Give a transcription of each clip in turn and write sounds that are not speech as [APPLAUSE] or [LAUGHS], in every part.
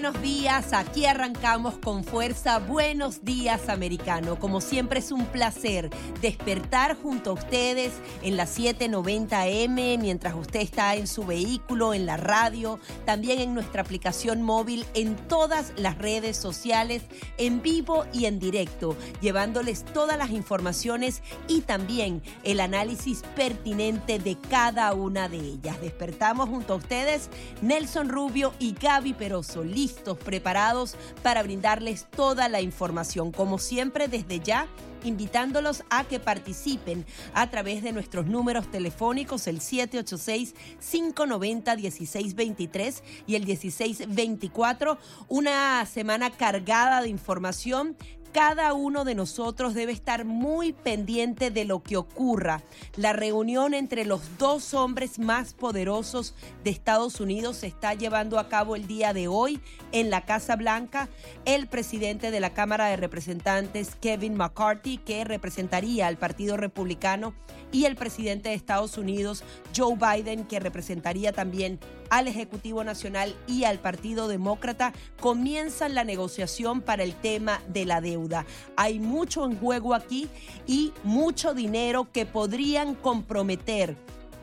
buenos días. Aquí arrancamos con fuerza. Buenos días, americano. Como siempre es un placer despertar junto a ustedes en las 7:90 mientras usted está en su vehículo, en la radio, también en nuestra aplicación móvil, en todas las redes sociales, en vivo y en directo, llevándoles todas las informaciones y también el análisis pertinente de cada una de ellas. Despertamos junto a ustedes Nelson Rubio y Gaby Peroso, preparados para brindarles toda la información. Como siempre, desde ya invitándolos a que participen a través de nuestros números telefónicos, el 786-590-1623 y el 1624. Una semana cargada de información cada uno de nosotros debe estar muy pendiente de lo que ocurra. La reunión entre los dos hombres más poderosos de Estados Unidos se está llevando a cabo el día de hoy en la Casa Blanca. El presidente de la Cámara de Representantes, Kevin McCarthy, que representaría al Partido Republicano, y el presidente de Estados Unidos, Joe Biden, que representaría también al Ejecutivo Nacional y al Partido Demócrata, comienzan la negociación para el tema de la deuda. Hay mucho en juego aquí y mucho dinero que podrían comprometer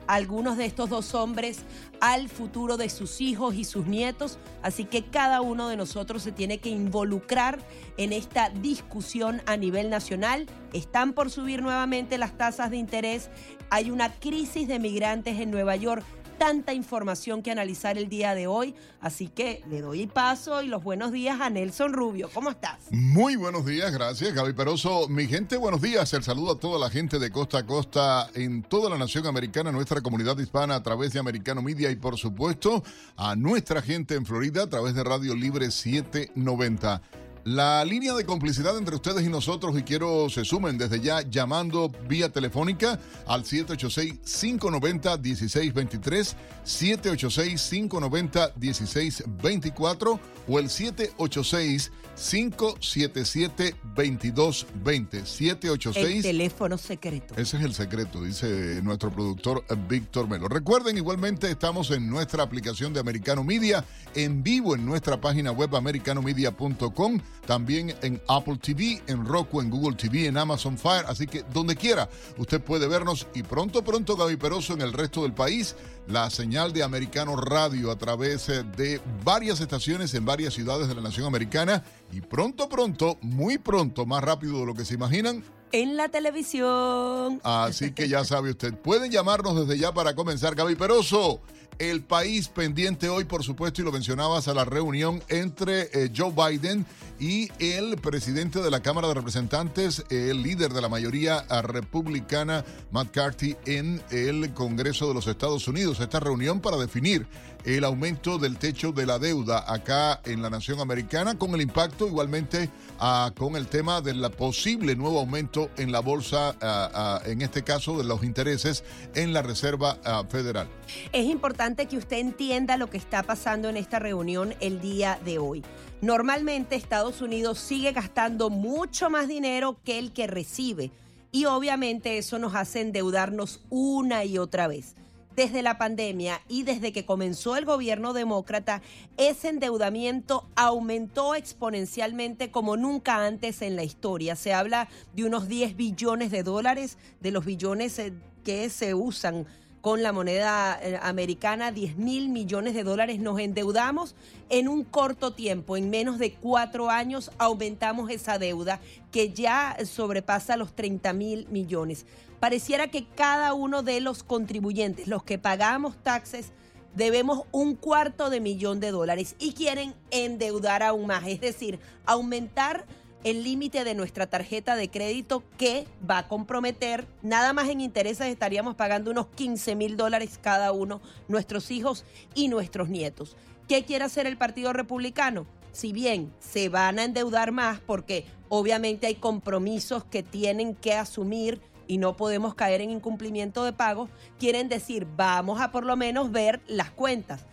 algunos de estos dos hombres al futuro de sus hijos y sus nietos, así que cada uno de nosotros se tiene que involucrar en esta discusión a nivel nacional. Están por subir nuevamente las tasas de interés, hay una crisis de migrantes en Nueva York tanta información que analizar el día de hoy, así que le doy paso y los buenos días a Nelson Rubio. ¿Cómo estás? Muy buenos días, gracias Gaby Peroso. Mi gente, buenos días. El saludo a toda la gente de costa a costa en toda la nación americana, nuestra comunidad hispana a través de Americano Media y por supuesto a nuestra gente en Florida a través de Radio Libre 790. La línea de complicidad entre ustedes y nosotros, y quiero se sumen desde ya llamando vía telefónica al 786-590-1623, 786-590-1624 o el 786-577-2220. 786. El teléfono secreto. Ese es el secreto, dice nuestro productor Víctor Melo. Recuerden, igualmente estamos en nuestra aplicación de Americano Media, en vivo en nuestra página web americanomedia.com también en Apple TV, en Roku, en Google TV, en Amazon Fire, así que donde quiera usted puede vernos y pronto, pronto Gaby Peroso en el resto del país, la señal de Americano Radio a través eh, de varias estaciones en varias ciudades de la nación americana y pronto, pronto, muy pronto, más rápido de lo que se imaginan, en la televisión. Así que ya [LAUGHS] sabe usted, pueden llamarnos desde ya para comenzar. Gaby Peroso, el país pendiente hoy, por supuesto, y lo mencionabas, a la reunión entre eh, Joe Biden y el presidente de la Cámara de Representantes, el líder de la mayoría republicana, Matt Carty, en el Congreso de los Estados Unidos. Esta reunión para definir el aumento del techo de la deuda acá en la nación americana, con el impacto igualmente ah, con el tema del posible nuevo aumento en la bolsa, ah, ah, en este caso de los intereses en la Reserva Federal. Es importante que usted entienda lo que está pasando en esta reunión el día de hoy. Normalmente Estados Unidos sigue gastando mucho más dinero que el que recibe y obviamente eso nos hace endeudarnos una y otra vez desde la pandemia y desde que comenzó el gobierno demócrata, ese endeudamiento aumentó exponencialmente como nunca antes en la historia. Se habla de unos 10 billones de dólares, de los billones eh, que se usan con la moneda eh, americana, 10 mil millones de dólares. Nos endeudamos en un corto tiempo, en menos de cuatro años, aumentamos esa deuda que ya sobrepasa los 30 mil millones. Pareciera que cada uno de los contribuyentes, los que pagamos taxes, debemos un cuarto de millón de dólares y quieren endeudar aún más, es decir, aumentar el límite de nuestra tarjeta de crédito que va a comprometer, nada más en intereses estaríamos pagando unos 15 mil dólares cada uno, nuestros hijos y nuestros nietos. ¿Qué quiere hacer el Partido Republicano? Si bien se van a endeudar más porque obviamente hay compromisos que tienen que asumir y no podemos caer en incumplimiento de pagos, quieren decir, vamos a por lo menos ver las cuentas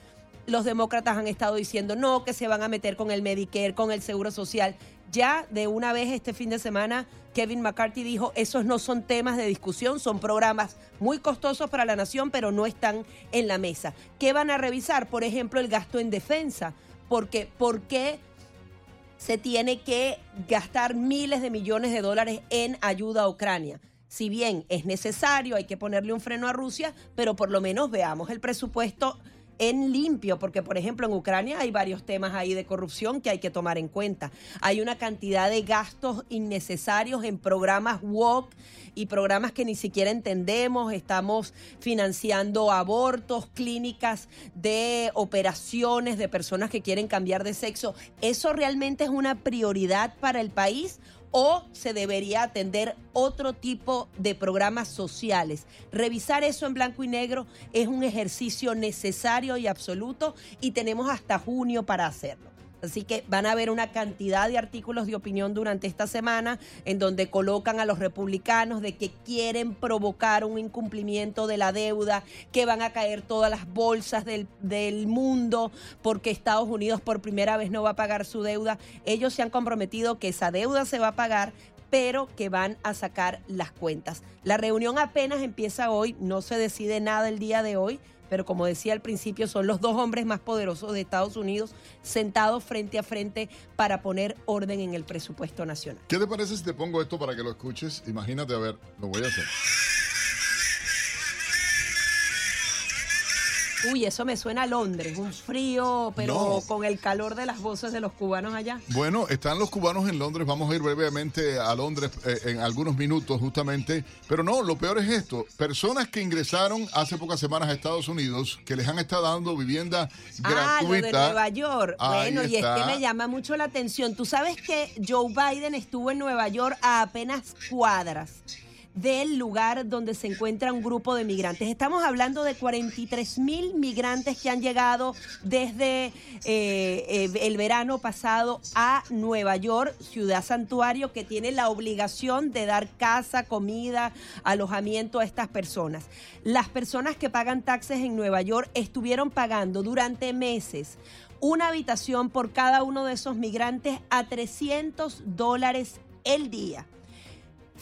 los demócratas han estado diciendo no, que se van a meter con el Medicare, con el Seguro Social. Ya de una vez este fin de semana, Kevin McCarthy dijo, esos no son temas de discusión, son programas muy costosos para la nación, pero no están en la mesa. ¿Qué van a revisar? Por ejemplo, el gasto en defensa Porque, ¿por qué se tiene que gastar miles de millones de dólares en ayuda a Ucrania? Si bien es necesario, hay que ponerle un freno a Rusia, pero por lo menos veamos el presupuesto en limpio, porque por ejemplo en Ucrania hay varios temas ahí de corrupción que hay que tomar en cuenta. Hay una cantidad de gastos innecesarios en programas WOC y programas que ni siquiera entendemos. Estamos financiando abortos, clínicas de operaciones de personas que quieren cambiar de sexo. ¿Eso realmente es una prioridad para el país? O se debería atender otro tipo de programas sociales. Revisar eso en blanco y negro es un ejercicio necesario y absoluto y tenemos hasta junio para hacerlo. Así que van a haber una cantidad de artículos de opinión durante esta semana en donde colocan a los republicanos de que quieren provocar un incumplimiento de la deuda, que van a caer todas las bolsas del, del mundo porque Estados Unidos por primera vez no va a pagar su deuda. Ellos se han comprometido que esa deuda se va a pagar, pero que van a sacar las cuentas. La reunión apenas empieza hoy, no se decide nada el día de hoy pero como decía al principio, son los dos hombres más poderosos de Estados Unidos sentados frente a frente para poner orden en el presupuesto nacional. ¿Qué te parece si te pongo esto para que lo escuches? Imagínate, a ver, lo voy a hacer. Uy, eso me suena a Londres, un frío, pero con el calor de las voces de los cubanos allá. Bueno, están los cubanos en Londres, vamos a ir brevemente a Londres eh, en algunos minutos justamente, pero no, lo peor es esto, personas que ingresaron hace pocas semanas a Estados Unidos, que les han estado dando vivienda gratuita. Ah, lo de Nueva York. bueno, y es que me llama mucho la atención. Tú sabes que Joe Biden estuvo en Nueva York a apenas cuadras del lugar donde se encuentra un grupo de migrantes. Estamos hablando de 43 mil migrantes que han llegado desde eh, eh, el verano pasado a Nueva York, ciudad santuario, que tiene la obligación de dar casa, comida, alojamiento a estas personas. Las personas que pagan taxes en Nueva York estuvieron pagando durante meses una habitación por cada uno de esos migrantes a 300 dólares el día.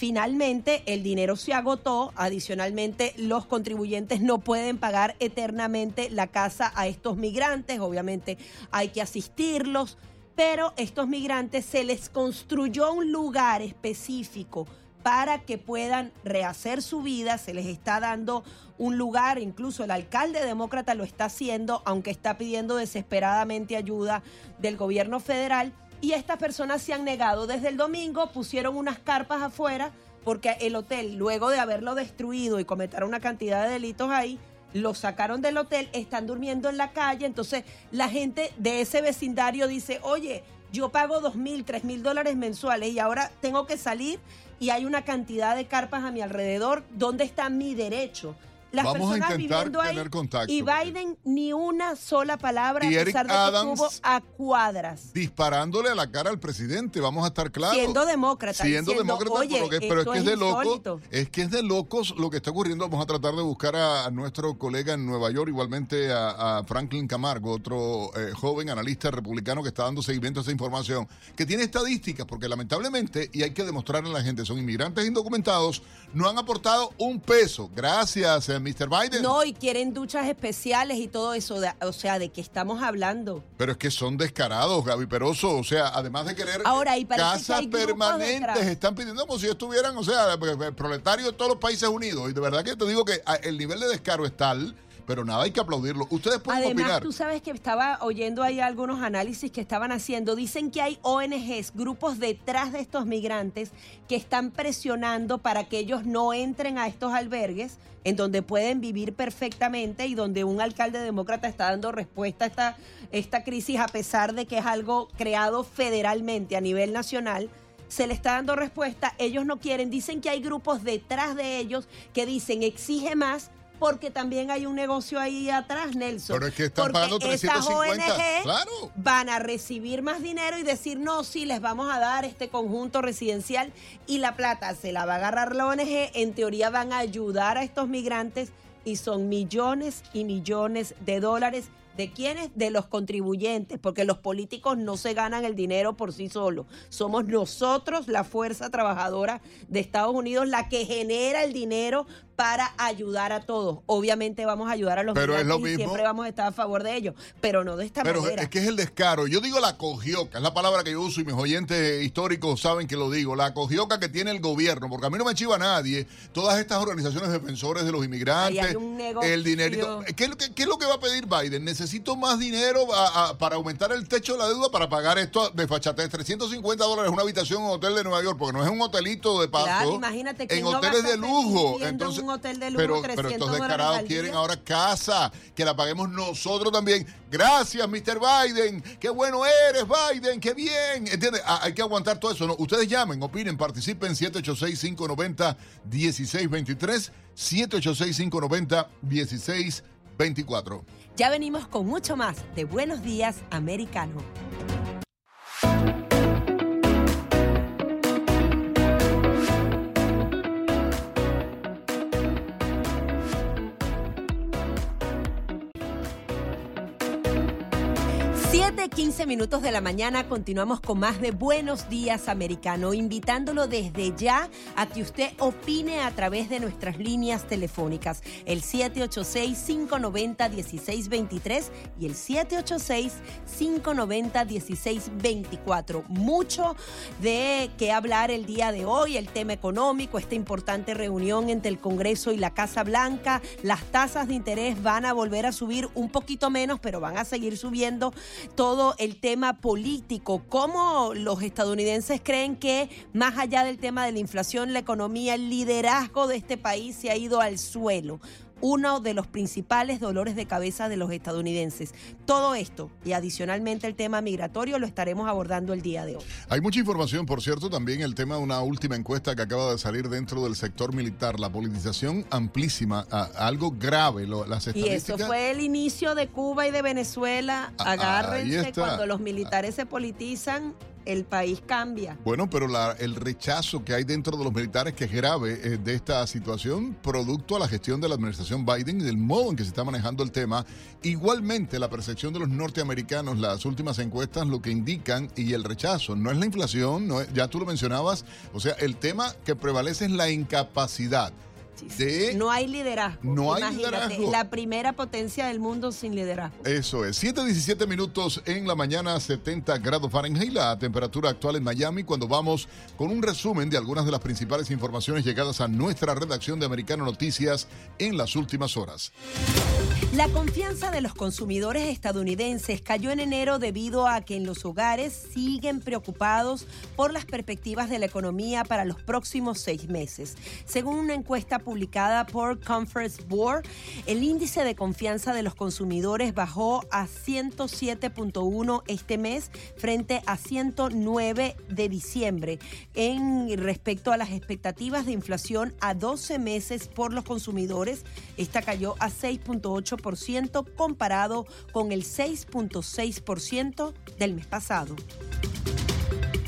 Finalmente, el dinero se agotó. Adicionalmente, los contribuyentes no pueden pagar eternamente la casa a estos migrantes. Obviamente, hay que asistirlos. Pero estos migrantes se les construyó un lugar específico para que puedan rehacer su vida. Se les está dando un lugar, incluso el alcalde demócrata lo está haciendo, aunque está pidiendo desesperadamente ayuda del gobierno federal y estas personas se han negado. Desde el domingo pusieron unas carpas afuera porque el hotel, luego de haberlo destruido y cometer una cantidad de delitos ahí, lo sacaron del hotel, están durmiendo en la calle. Entonces la gente de ese vecindario dice, oye, yo pago dos mil, tres mil dólares mensuales y ahora tengo que salir y hay una cantidad de carpas a mi alrededor. ¿Dónde está mi derecho? Las Vamos personas a intentar tener contacto. Y Biden ni una sola palabra a pesar de que a cuadras. Disparándole a la cara al presidente, vamos a estar claros. Siendo demócrata. Siendo demócrata, pero es que es, de locos. Es que es de locos lo que está ocurriendo. Vamos a tratar de buscar a, nuestro colega en Nueva York, igualmente a, Franklin Camargo, otro eh, joven analista republicano que está dando seguimiento a esa información, que tiene estadísticas, porque lamentablemente, y hay que demostrarle a la gente, son inmigrantes indocumentados, no han aportado un peso. Gracias, Mr. Biden. No, y quieren duchas especiales y todo eso. o sea, ¿de qué estamos hablando? Pero es que son descarados, Gaby Peroso. O sea, además de querer Ahora, casas permanentes, están pidiendo como si estuvieran, o sea, proletarios de todos los países unidos. Y de verdad que te digo que ah, el nivel de descaro es tal pero nada, hay que aplaudirlo. Ustedes pueden Además, tú sabes que estaba oyendo ahí algunos análisis que estaban haciendo. Dicen que hay ONGs, grupos detrás de estos migrantes que están presionando para que ellos no entren a estos albergues en donde pueden vivir perfectamente y donde un alcalde demócrata está dando respuesta a esta, esta crisis a pesar de que es algo creado federalmente a nivel nacional se le está dando respuesta, ellos no quieren, dicen que hay grupos detrás de ellos que dicen exige más, porque también hay un negocio ahí atrás, Nelson. Pero es que están pagando 350. claro. van a recibir más dinero y decir, no, sí, les vamos a dar este conjunto residencial y la plata se la va a agarrar la ONG. En teoría van a ayudar a estos migrantes y son millones y millones de dólares ¿De quiénes? De los contribuyentes, porque los políticos no se ganan el dinero por sí solos. Somos nosotros, la fuerza trabajadora de Estados Unidos, la que genera el dinero para ayudar a todos. Obviamente vamos a ayudar a los pero es lo migrantes y siempre vamos a estar a favor de ellos, pero no de esta Pero manera. es que es el descaro. Yo digo la cogioca, es la palabra que yo uso y mis oyentes históricos saben que lo digo. La cogioca que tiene el gobierno, porque a mí no me chiva nadie. Todas estas organizaciones defensores de los inmigrantes, Ahí hay un negocio. el dinerito. ¿Qué, es lo que- qué es lo que va a pedir Biden? Necesito más dinero a- a- para aumentar el techo de la deuda para pagar esto de fachatez. 350 dólares una habitación en un hotel de Nueva York, porque no es un hotelito de paso. Claro, imagínate, ¿quién En hoteles de lujo. Entonces, un hotel de lujo pero, 300 pero estos descarados al quieren ahora casa, que la paguemos nosotros también. Gracias, Mr. Biden. Qué bueno eres, Biden. Qué bien. ¿Entiendes? Ah, Hay que aguantar todo eso. ¿no? Ustedes llamen, opinen, participen. 786-590-1623. 786-590-1624. Ya venimos con mucho más de Buenos Días Americano. 15 minutos de la mañana continuamos con más de Buenos Días Americano, invitándolo desde ya a que usted opine a través de nuestras líneas telefónicas, el 786-590-1623 y el 786-590-1624. Mucho de qué hablar el día de hoy, el tema económico, esta importante reunión entre el Congreso y la Casa Blanca, las tasas de interés van a volver a subir un poquito menos, pero van a seguir subiendo todo el tema político, cómo los estadounidenses creen que más allá del tema de la inflación, la economía, el liderazgo de este país se ha ido al suelo. Uno de los principales dolores de cabeza de los estadounidenses. Todo esto y adicionalmente el tema migratorio lo estaremos abordando el día de hoy. Hay mucha información, por cierto, también el tema de una última encuesta que acaba de salir dentro del sector militar, la politización amplísima, a- algo grave, lo- las Y eso fue el inicio de Cuba y de Venezuela. Ah, Agárrense, cuando los militares se politizan, el país cambia. Bueno, pero la- el rechazo que hay dentro de los militares, que es grave, eh, de esta situación, producto a la gestión de la administración Biden y del modo en que se está manejando el tema. Igualmente, la percepción de los norteamericanos, las últimas encuestas lo que indican, y el rechazo, no es la inflación, no es- ya tú lo mencionabas, o sea, el tema que prevalece es la incapacidad de... No hay liderazgo. No hay Imagínate, liderazgo. La primera potencia del mundo sin liderazgo. Eso es, 7.17 minutos en la mañana, 70 grados Fahrenheit, la temperatura actual en Miami, cuando vamos con un resumen de algunas de las principales informaciones llegadas a nuestra redacción de Americano Noticias en las últimas horas. La confianza de los consumidores estadounidenses cayó en enero debido a que en los hogares siguen preocupados por las perspectivas de la economía para los próximos seis meses. Según una encuesta publicada por Conference Board, el índice de confianza de los consumidores bajó a 107.1 este mes frente a 109 de diciembre en respecto a las expectativas de inflación a 12 meses por los consumidores. Esta cayó a 6.8% comparado con el 6.6% del mes pasado.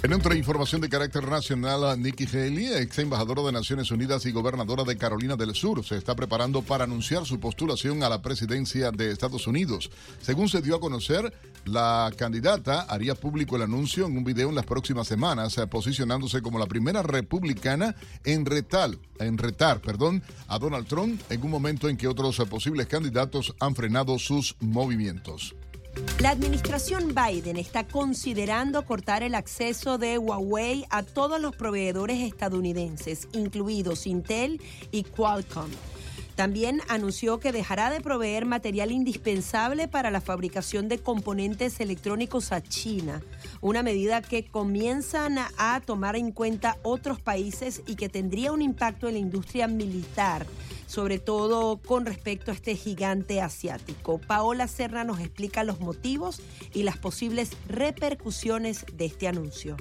En otra información de carácter nacional, Nikki Haley, ex embajadora de Naciones Unidas y gobernadora de Carolina del Sur, se está preparando para anunciar su postulación a la presidencia de Estados Unidos. Según se dio a conocer, la candidata haría público el anuncio en un video en las próximas semanas, eh, posicionándose como la primera republicana en retal, en retar, perdón, a Donald Trump en un momento en que otros eh, posibles candidatos han frenado sus movimientos. La administración Biden está considerando cortar el acceso de Huawei a todos los proveedores estadounidenses, incluidos Intel y Qualcomm. También anunció que dejará de proveer material indispensable para la fabricación de componentes electrónicos a China, una medida que comienzan a, tomar en cuenta otros países y que tendría un impacto en la industria militar, sobre todo con respecto a este gigante asiático. Paola Serra nos explica los motivos y las posibles repercusiones de este anuncio.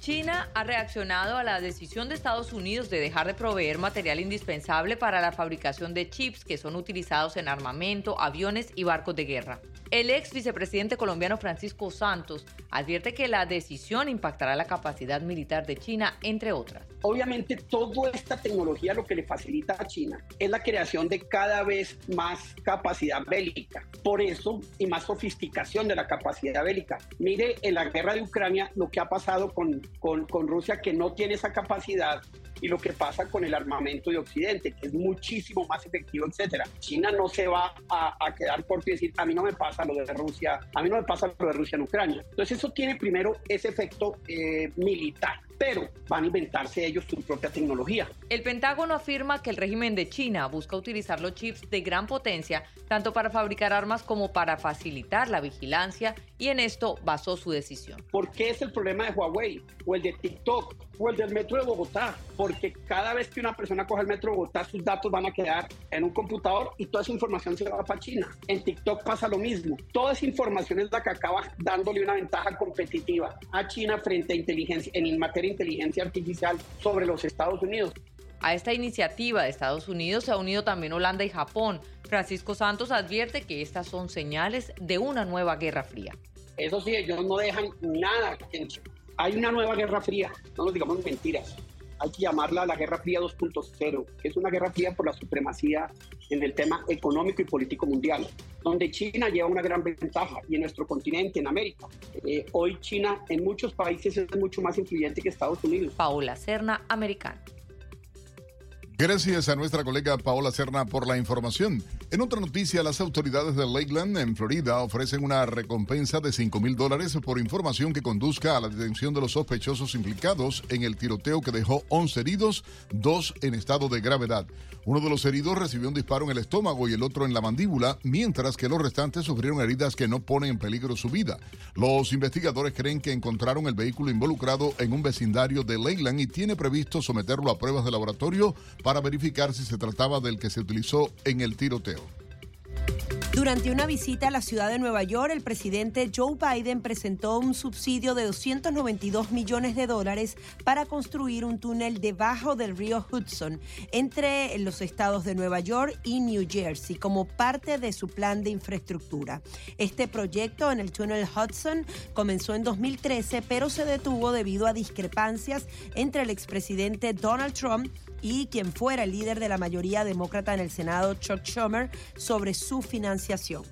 China ha reaccionado a la decisión de Estados Unidos de dejar de proveer material indispensable para la fabricación de chips que son utilizados en armamento, aviones y barcos de guerra. El ex vicepresidente colombiano Francisco Santos advierte que la decisión impactará la capacidad militar de China, entre otras. Obviamente, toda esta tecnología lo que le facilita a China es la creación de cada vez más capacidad bélica. Por eso, y más sofisticación de la capacidad bélica. Mire en la guerra de Ucrania lo que ha pasado con, con, con Rusia, que no tiene esa capacidad y lo que pasa con el armamento de Occidente, que es muchísimo más efectivo, etcétera. China no se va a, quedar corto y decir, a mí no me pasa lo de Rusia, a mí no me pasa lo de Rusia en Ucrania. Entonces eso tiene primero ese efecto eh, militar pero van a inventarse ellos su propia tecnología. El Pentágono afirma que el régimen de China busca utilizar los chips de gran potencia tanto para fabricar armas como para facilitar la vigilancia y en esto basó su decisión. ¿Por qué es el problema de Huawei o el de TikTok o el del metro de Bogotá? Porque cada vez que una persona coge el metro de Bogotá, sus datos van a quedar en un computador y toda esa información se va para China. En TikTok pasa lo mismo. Toda esa información es la que acaba dándole una ventaja competitiva a China frente a inteligencia en materia inteligencia artificial sobre los Estados Unidos. A esta iniciativa de Estados Unidos se ha unido también Holanda y Japón. Francisco Santos advierte que estas son señales de una nueva guerra fría. Eso sí, ellos no dejan nada. Hay una nueva guerra fría, no nos digamos mentiras hay que llamarla la Guerra Fría 2.0, que es una guerra fría por la supremacía en el tema económico y político mundial, donde China lleva una gran ventaja y en nuestro continente, en América. Eh, hoy China en muchos países es mucho más influyente que Estados Unidos. Paola Serna, americana. Gracias a nuestra colega Paola Serna por la información. En otra noticia, las autoridades de Lakeland, en Florida, ofrecen una recompensa de 5 mil dólares por información que conduzca a la detención de los sospechosos implicados en el tiroteo que dejó 11 heridos, dos en estado de gravedad. Uno de los heridos recibió un disparo en el estómago y el otro en la mandíbula, mientras que los restantes sufrieron heridas que no ponen en peligro su vida. Los investigadores creen que encontraron el vehículo involucrado en un vecindario de Lakeland y tiene previsto someterlo a pruebas de laboratorio para verificar si se trataba del que se utilizó en el tiroteo. Durante una visita a la ciudad de Nueva York, el presidente Joe Biden presentó un subsidio de 292 millones de dólares para construir un túnel debajo del río Hudson entre los estados de Nueva York y New Jersey como parte de su plan de infraestructura. Este proyecto en el túnel Hudson comenzó en 2013, pero se detuvo debido a discrepancias entre el expresidente Donald Trump y quien fuera el líder de la mayoría demócrata en el Senado, Chuck Schumer, sobre su financiación.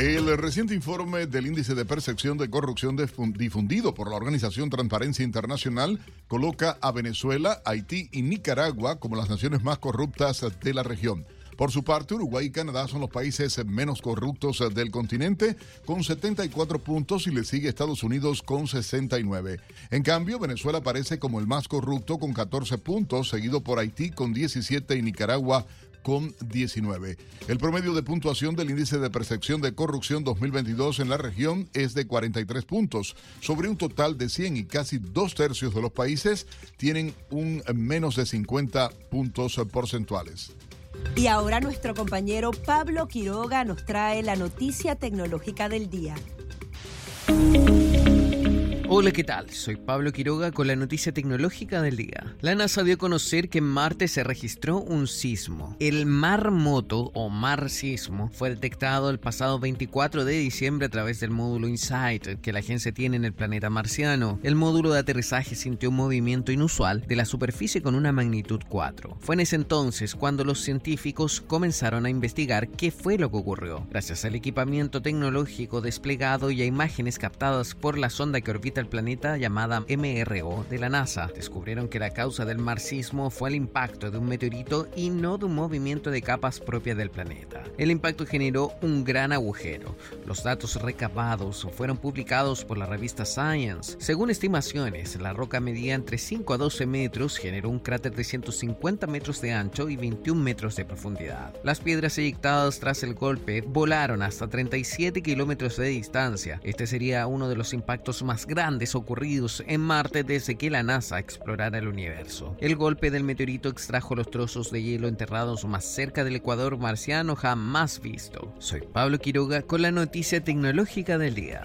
El reciente informe del índice de percepción de corrupción difundido por la organización Transparencia Internacional coloca a Venezuela, Haití y Nicaragua como las naciones más corruptas de la región. Por su parte, Uruguay y Canadá son los países menos corruptos del continente, con 74 puntos y le sigue Estados Unidos con 69. En cambio, Venezuela aparece como el más corrupto con 14 puntos, seguido por Haití con 17 y Nicaragua con 19. El promedio de puntuación del índice de percepción de corrupción 2022 en la región es de 43 puntos, sobre un total de 100 y casi dos tercios de los países tienen un menos de 50 puntos porcentuales. Y ahora nuestro compañero Pablo Quiroga nos trae la noticia tecnológica del día. Hola, ¿qué tal? Soy Pablo Quiroga con la noticia tecnológica del día. La NASA dio a conocer que en Marte se registró un sismo. El Marmoto o Mar Sismo fue detectado el pasado 24 de diciembre a través del módulo InSight que la agencia tiene en el planeta marciano. El módulo de aterrizaje sintió un movimiento inusual de la superficie con una magnitud 4. Fue en ese entonces cuando los científicos comenzaron a investigar qué fue lo que ocurrió. Gracias al equipamiento tecnológico desplegado y a imágenes captadas por la sonda que orbita el planeta llamada MRO de la NASA. Descubrieron que la causa del marxismo fue el impacto de un meteorito y no de un movimiento de capas propia del planeta. El impacto generó un gran agujero. Los datos recabados fueron publicados por la revista Science. Según estimaciones, la roca medía entre 5 a 12 metros, generó un cráter de 150 metros de ancho y 21 metros de profundidad. Las piedras eyectadas tras el golpe volaron hasta 37 kilómetros de distancia. Este sería uno de los impactos más grandes ocurridos en Marte desde que la NASA explorara el universo. El golpe del meteorito extrajo los trozos de hielo enterrados más cerca del ecuador marciano jamás visto. Soy Pablo Quiroga con la noticia tecnológica del día.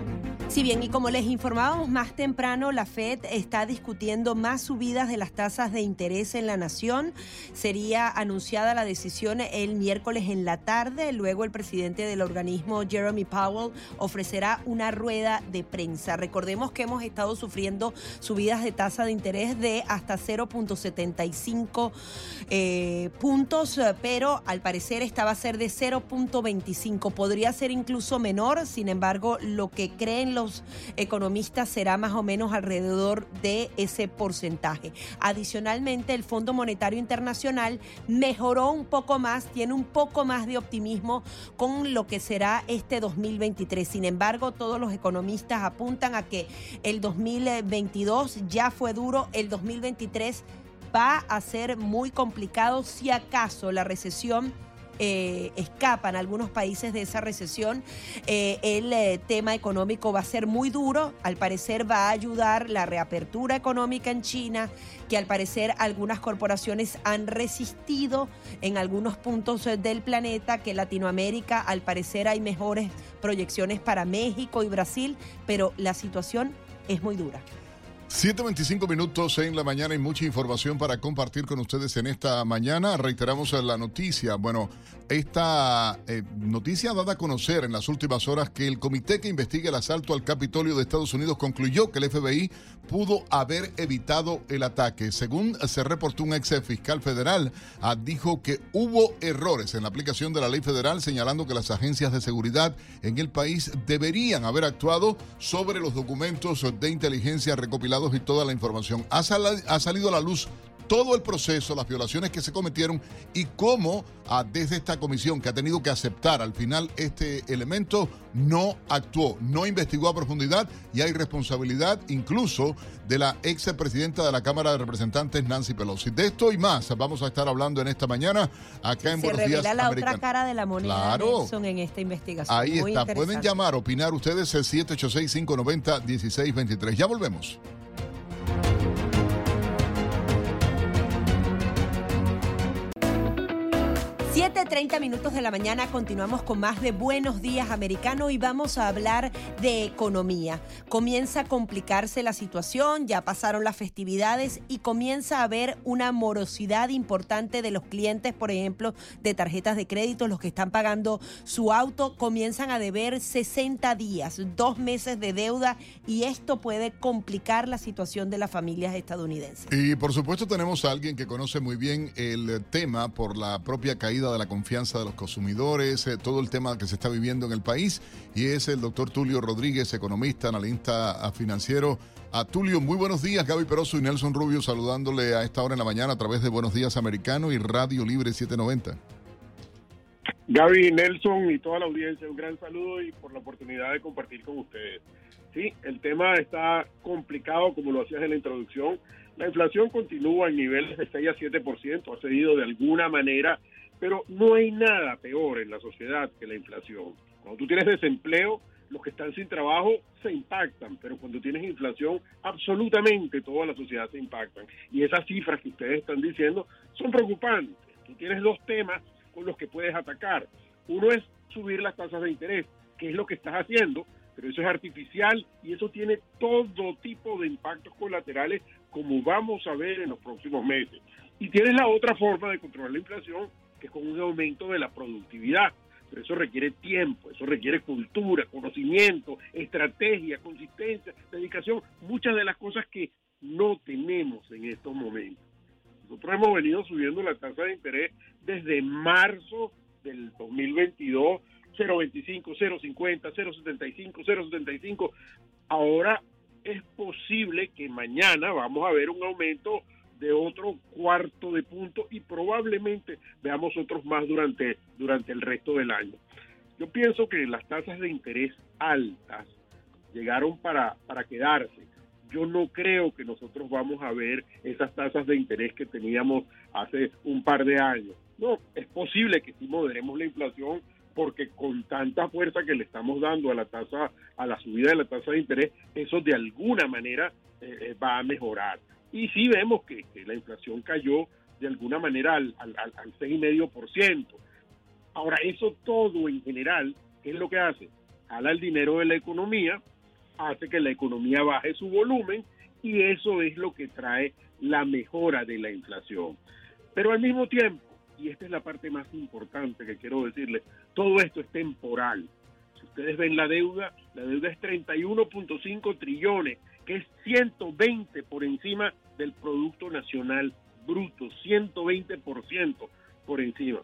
Sí, bien, y como les informábamos más temprano, la Fed está discutiendo más subidas de las tasas de interés en la nación. Sería anunciada la decisión el miércoles en la tarde. Luego el presidente del organismo, Jeremy Powell, ofrecerá una rueda de prensa. Recordemos que hemos estado sufriendo subidas de tasa de interés de hasta 0.75 eh, puntos, pero al parecer esta va a ser de 0.25. Podría ser incluso menor, sin embargo, lo que creen los economistas será más o menos alrededor de ese porcentaje. Adicionalmente, el Fondo Monetario Internacional mejoró un poco más, tiene un poco más de optimismo con lo que será este 2023. Sin embargo, todos los economistas apuntan a que el 2022 ya fue duro, el 2023 va a ser muy complicado si acaso la recesión eh, escapan algunos países de esa recesión. Eh, el eh, tema económico va a ser muy duro. Al parecer va a ayudar la reapertura económica en China, que al parecer algunas corporaciones han resistido en algunos puntos del planeta, que Latinoamérica al parecer hay mejores proyecciones para México y Brasil, pero la situación es muy dura. 7.25 minutos en la mañana y mucha información para compartir con ustedes en esta mañana. Reiteramos la noticia. Bueno, esta eh, noticia dada a conocer en las últimas horas que el comité que investiga el asalto al Capitolio de Estados Unidos concluyó que el FBI pudo haber evitado el ataque. Según se reportó un ex fiscal federal, ah, dijo que hubo errores en la aplicación de la ley federal, señalando que las agencias de seguridad en el país deberían haber actuado sobre los documentos de inteligencia recopilados y toda la información. Ha, ha salido a la luz todo el proceso, las violaciones que se cometieron y cómo ah, desde esta comisión que ha tenido que aceptar al final este elemento no actuó, no investigó a profundidad y hay responsabilidad incluso de la ex presidenta de la Cámara de Representantes, Nancy Pelosi. De esto y más vamos a estar hablando en esta mañana acá en se Buenos revela Días la Americano. otra cara de la moneda Claro. Nelson, en esta investigación. Ahí Muy está, pueden llamar, opinar ustedes el 786-590-1623. Ya volvemos. si 7.30 minutos de la mañana continuamos con más de Buenos Días Americano y vamos a hablar de economía. Comienza a complicarse la situación, ya pasaron las festividades y comienza a haber una morosidad importante de los clientes, por ejemplo, de tarjetas de crédito, los que están pagando su auto, comienzan a deber 60 días, dos meses de deuda y esto puede complicar la situación de las familias estadounidenses. Y por supuesto tenemos a alguien que conoce muy bien el tema por la propia caída de la confianza de los consumidores, eh, todo el tema que se está viviendo en el país, y es el doctor Tulio Rodríguez, economista, analista ah, financiero. A Tulio, muy buenos días, Gaby Peroso y Nelson Rubio saludándole a esta hora en la mañana a través de Buenos Días Americano y Radio Libre 790. Gaby, Nelson y toda la audiencia, un gran saludo y por la oportunidad de compartir con ustedes. Sí, el tema está complicado, como lo hacías en la introducción. La inflación continúa en niveles de 6 a 7%, ha cedido de alguna manera, pero no hay nada peor en la sociedad que la inflación. Cuando tú tienes desempleo, los que están sin trabajo se impactan, pero cuando tienes inflación, absolutamente toda la sociedad se impactan. Y esas cifras que ustedes están diciendo son preocupantes. Tú tienes dos temas con los que puedes atacar. Uno es subir las tasas de interés, que es lo que estás haciendo, pero eso es artificial y eso tiene todo tipo de impactos colaterales como vamos a ver en los próximos meses. Y tienes la otra forma de controlar la inflación, que es con un aumento de la productividad. Pero eso requiere tiempo, eso requiere cultura, conocimiento, estrategia, consistencia, dedicación, muchas de las cosas que no tenemos en estos momentos. Nosotros hemos venido subiendo la tasa de interés desde marzo del 2022, 0.25, 0.50, 0.75, 0.75. Ahora es posible que mañana vamos a ver un aumento de otro cuarto de punto y probablemente veamos otros más durante, durante el resto del año. Yo pienso que las tasas de interés altas llegaron para, para quedarse. Yo no creo que nosotros vamos a ver esas tasas de interés que teníamos hace un par de años. No, es posible que sí moderemos la inflación porque con tanta fuerza que le estamos dando a la tasa, a la subida de la tasa de interés, eso de alguna manera eh, va a mejorar. Y sí vemos que, la inflación cayó de alguna manera al, al, al, al 6,5%. Ahora, eso todo en general, ¿qué es lo que hace? Jala el dinero de la economía, hace que la economía baje su volumen y eso es lo que trae la mejora de la inflación. Pero al mismo tiempo, y esta es la parte más importante que quiero decirles, todo esto es temporal. Si ustedes ven la deuda, la deuda es 31.5 trillones, es 120 por encima del Producto Nacional Bruto, 120% por encima.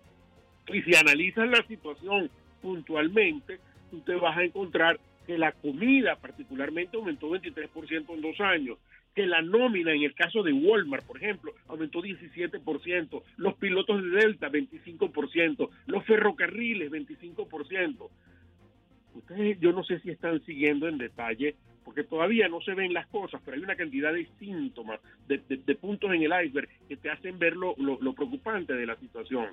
Y si analizan la situación puntualmente, usted vas a encontrar que la comida particularmente aumentó 23% en dos años, que la nómina en el caso de Walmart, por ejemplo, aumentó 17%, los pilotos de Delta 25%, los ferrocarriles 25%. Ustedes yo no sé si están siguiendo en detalle, porque todavía no se ven las cosas, pero hay una cantidad de síntomas, de, puntos en el iceberg que te hacen ver lo preocupante de la situación.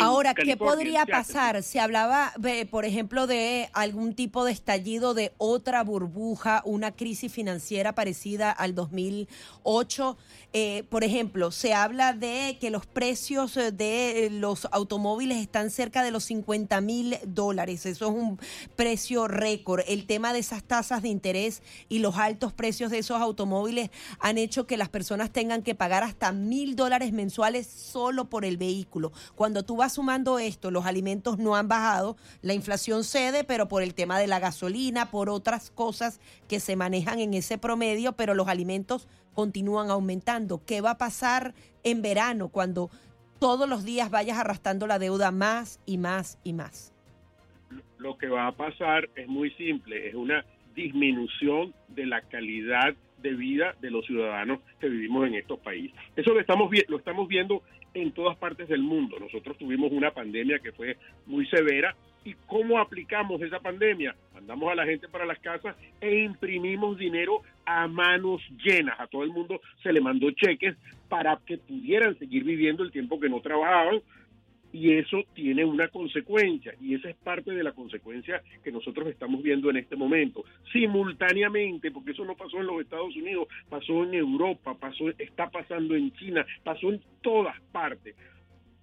Ahora, ¿qué podría pasar? Se hablaba, por ejemplo, de algún tipo de estallido de otra burbuja, una crisis financiera parecida al 2008. Eh, por ejemplo, se habla de que los precios de los automóviles están cerca de los 50 mil dólares. Eso es un precio récord. El tema de esas tasas de interés y los altos precios de esos automóviles han hecho que las personas tengan que pagar hasta mil dólares mensuales solo por el vehículo. Cuando tú vas sumando esto, los alimentos no han bajado, la inflación cede, pero por el tema de la gasolina, por otras cosas que se manejan en ese promedio, pero los alimentos continúan aumentando. ¿Qué va a pasar en verano cuando todos los días vayas arrastrando la deuda más y más y más? Lo que va a pasar es muy simple, es una disminución de la calidad de vida de los ciudadanos que vivimos en estos países. Eso lo estamos, lo estamos viendo en todas partes del mundo. Nosotros tuvimos una pandemia que fue muy severa. ¿Y cómo aplicamos esa pandemia? Mandamos a la gente para las casas e imprimimos dinero a manos llenas. A todo el mundo se le mandó cheques para que pudieran seguir viviendo el tiempo que no trabajaban y eso tiene una consecuencia y esa es parte de la consecuencia que nosotros estamos viendo en este momento. Simultáneamente porque eso no pasó en los Estados Unidos pasó en Europa pasó está pasando en China pasó en todas partes.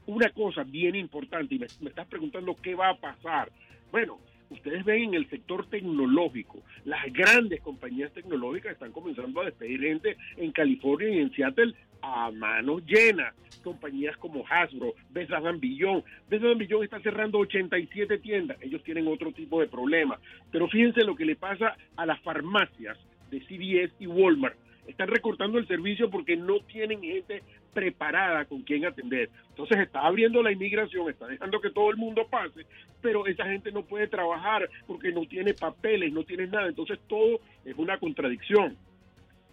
Una cosa bien importante y me, me estás preguntando qué va a pasar. Bueno ustedes ven en el sector tecnológico, las grandes compañías tecnológicas están comenzando a despedir gente en California y en Seattle a manos llenas. Compañías como Hasbro, Best Billon. Best Billon está cerrando 87 tiendas. Ellos tienen otro tipo de problemas. Pero fíjense lo que le pasa a las farmacias de CVS y Walmart. Están recortando el servicio porque no tienen gente preparada con quien atender. Entonces está abriendo la inmigración, está dejando que todo el mundo pase, pero esa gente no puede trabajar porque no tiene papeles, no tiene nada. Entonces todo es una contradicción.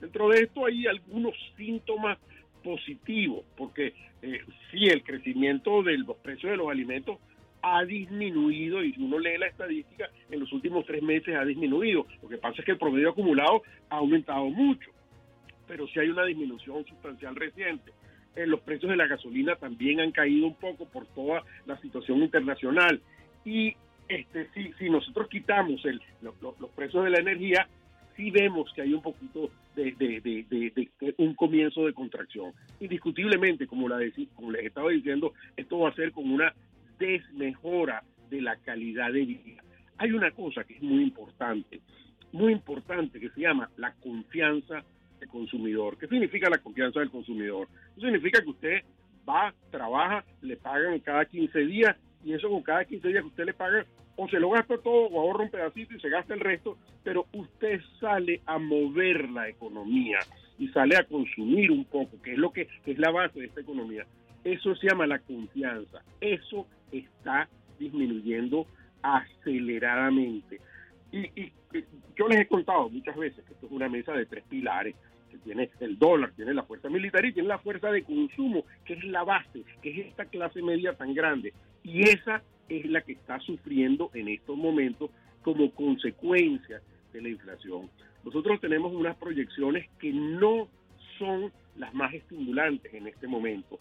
Dentro de esto hay algunos síntomas positivo, porque eh, si el crecimiento de los precios de los alimentos ha disminuido y si uno lee la estadística, en los últimos tres meses ha disminuido. Lo que pasa es que el promedio acumulado ha aumentado mucho, pero si hay una disminución sustancial reciente. en los precios de la gasolina también han caído un poco por toda la situación internacional. Y este, si, si nosotros quitamos el, los precios de la energía, sí vemos que hay un poquito de, un comienzo de contracción. Indiscutiblemente, como, como les estaba diciendo, esto va a ser con una desmejora de la calidad de vida. Hay una cosa que es muy importante, muy importante, que se llama la confianza del consumidor. ¿Qué significa la confianza del consumidor? Eso significa que usted va, trabaja, le pagan cada 15 días y eso con cada 15 días que usted le paga o se lo gasta todo o ahorra un pedacito y se gasta el resto, pero usted sale a mover la economía y sale a consumir un poco, que es lo que, es la base de esta economía. Eso se llama la confianza. Eso está disminuyendo aceleradamente. Y, y, yo les he contado muchas veces que esto es una mesa de tres pilares, que tiene el dólar, tiene la fuerza militar y tiene la fuerza de consumo, que es la base, que es esta clase media tan grande. Y esa es la que está sufriendo en estos momentos como consecuencia de la inflación. Nosotros tenemos unas proyecciones que no son las más estimulantes en este momento,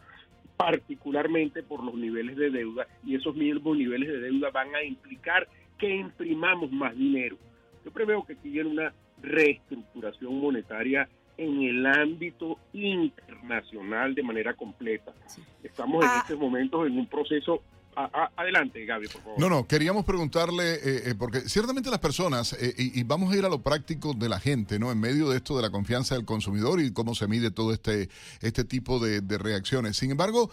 particularmente por los niveles de deuda y esos mismos niveles de deuda van a implicar que imprimamos más dinero. Yo preveo que aquí viene una reestructuración monetaria en el ámbito internacional de manera completa. Estamos en ah. estos momentos en un proceso adelante, Gaby, por favor. No, no, queríamos preguntarle, eh, eh, porque ciertamente las personas, eh, y, vamos a ir a lo práctico de la gente, ¿no? En medio de esto de la confianza del consumidor y cómo se mide todo este, este tipo de, de reacciones. Sin embargo,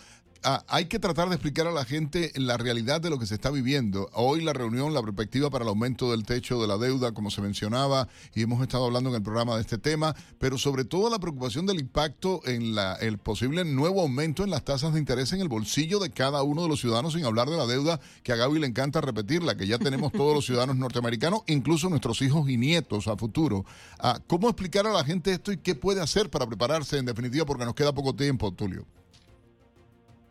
hay que tratar de explicar a la gente la realidad de lo que se está viviendo. Hoy la reunión, la perspectiva para el aumento del techo de la deuda, como se mencionaba, y hemos estado hablando en el programa de este tema, pero sobre todo la preocupación del impacto en la, el posible nuevo aumento en las tasas de interés en el bolsillo de cada uno de los ciudadanos, sin hablar de la deuda que a Gaby le encanta repetirla, que ya tenemos todos los ciudadanos norteamericanos, incluso nuestros hijos y nietos a futuro. Ah, ¿Cómo explicar a la gente esto y qué puede hacer para prepararse en definitiva? Porque nos queda poco tiempo, Tulio.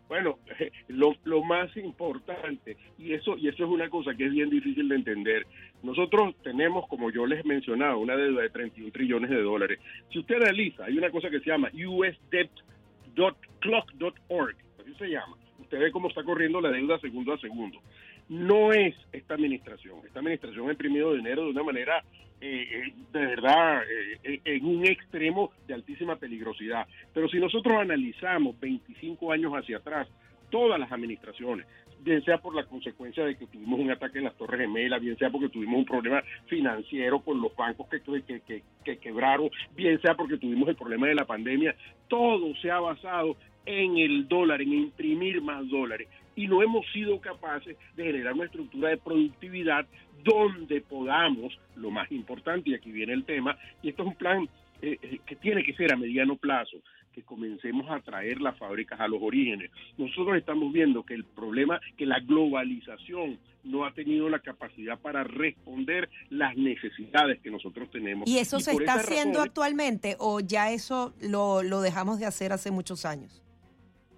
Bueno, [LAUGHS] lo, lo, más importante, y eso, y eso es una cosa que es bien difícil de entender, nosotros tenemos, como yo les mencionaba, una deuda de 31 trillones de dólares. Si usted analiza, hay una cosa que se llama usdebt.clock.org, así se llama. Usted ve cómo está corriendo la deuda segundo a segundo. No es esta administración. Esta administración ha imprimido dinero de una manera eh, eh, de verdad eh, en un extremo de altísima peligrosidad. Pero si nosotros analizamos 25 años hacia atrás, todas las administraciones, bien sea por la consecuencia de que tuvimos un ataque en las Torres Gemelas, bien sea porque tuvimos un problema financiero con los bancos que, que, que, quebraron, bien sea porque tuvimos el problema de la pandemia, todo se ha basado en el dólar, en imprimir más dólares. Y no hemos sido capaces de generar una estructura de productividad donde podamos, lo más importante, y aquí viene el tema, y esto es un plan eh, eh, que tiene que ser a mediano plazo, que comencemos a traer las fábricas a los orígenes. Nosotros estamos viendo que el problema, que la globalización no ha tenido la capacidad para responder las necesidades que nosotros tenemos. ¿Y eso se está haciendo actualmente o ya eso lo, lo, dejamos de hacer hace muchos años?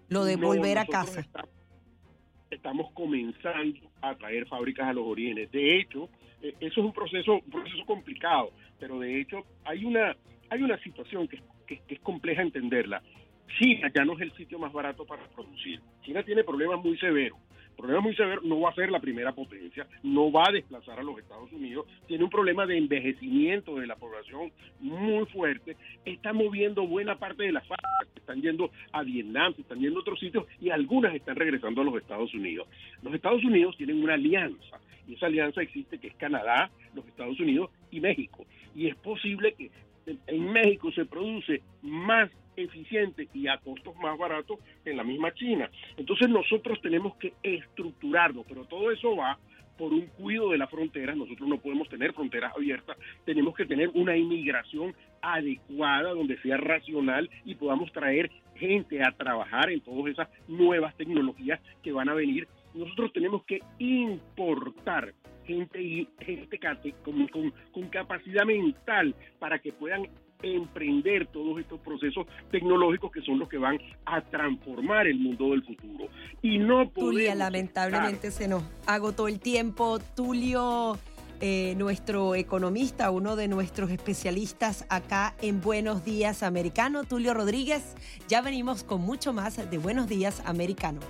Lo de volver a casa estamos comenzando a traer fábricas a los orígenes. De hecho, eh, eso es un proceso, un proceso complicado, pero de hecho hay una, hay una situación que es compleja entenderla. China ya no es el sitio más barato para producir. China tiene problemas muy severos problema muy severo, no va a ser la primera potencia, no va a desplazar a los Estados Unidos, tiene un problema de envejecimiento de la población muy fuerte, está moviendo buena parte de las fábricas, están yendo a Vietnam, se están yendo a otros sitios y algunas están regresando a los Estados Unidos. Los Estados Unidos tienen una alianza y esa alianza existe que es Canadá, los Estados Unidos y México. Y es posible que en México se produce más eficiente y a costos más baratos en la misma China. Entonces nosotros tenemos que estructurarnos, pero todo eso va por un cuidado de las fronteras, nosotros no podemos tener fronteras abiertas, tenemos que tener una inmigración adecuada, donde sea racional y podamos traer gente a trabajar en todas esas nuevas tecnologías que van a venir. Nosotros tenemos que importar gente y gente con, con capacidad mental para que puedan emprender todos estos procesos tecnológicos que son los que van a transformar el mundo del futuro. Y no Tulio, lamentablemente se nos agotó el tiempo. Tulio, eh, nuestro economista, uno de nuestros especialistas acá en Buenos Días Americano, Tulio Rodríguez. Ya venimos con mucho más de Buenos Días Americano.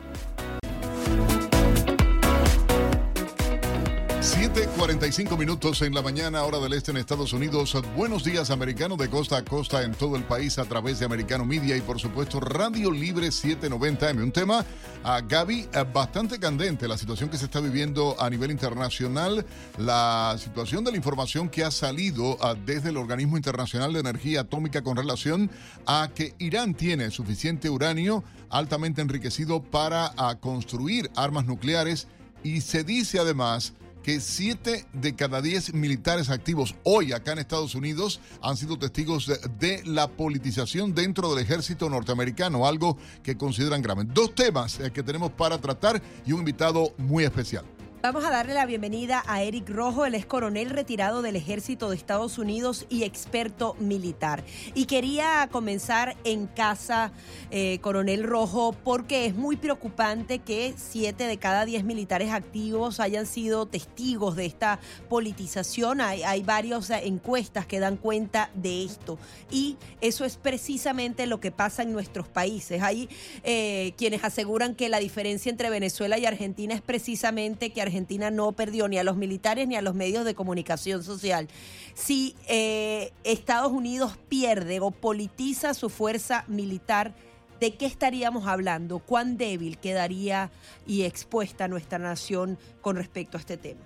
7:45 minutos en la mañana, hora del este en Estados Unidos. Buenos días, americano, de costa a costa en todo el país a través de Americano Media y, por supuesto, Radio Libre 790M. Un tema, a Gaby, eh, bastante candente, la situación que se está viviendo a nivel internacional, la situación de la información que ha salido ah, desde el Organismo Internacional de Energía Atómica con relación a que Irán tiene suficiente uranio altamente enriquecido para ah, construir armas nucleares y se dice además que siete de cada diez militares activos hoy acá en Estados Unidos han sido testigos de, la politización dentro del ejército norteamericano, algo que consideran grave. Dos temas eh, que tenemos para tratar y un invitado muy especial. Vamos a darle la bienvenida a Eric Rojo, él es coronel retirado del ejército de Estados Unidos y experto militar. Y quería comenzar en casa, eh, coronel Rojo, porque es muy preocupante que siete de cada diez militares activos hayan sido testigos de esta politización. Hay, varias encuestas que dan cuenta de esto. Y eso es precisamente lo que pasa en nuestros países. Hay eh, quienes aseguran que la diferencia entre Venezuela y Argentina es precisamente que Argentina no perdió ni a los militares ni a los medios de comunicación social. Si eh, Estados Unidos pierde o politiza su fuerza militar, ¿de qué estaríamos hablando? ¿Cuán débil quedaría y expuesta nuestra nación con respecto a este tema?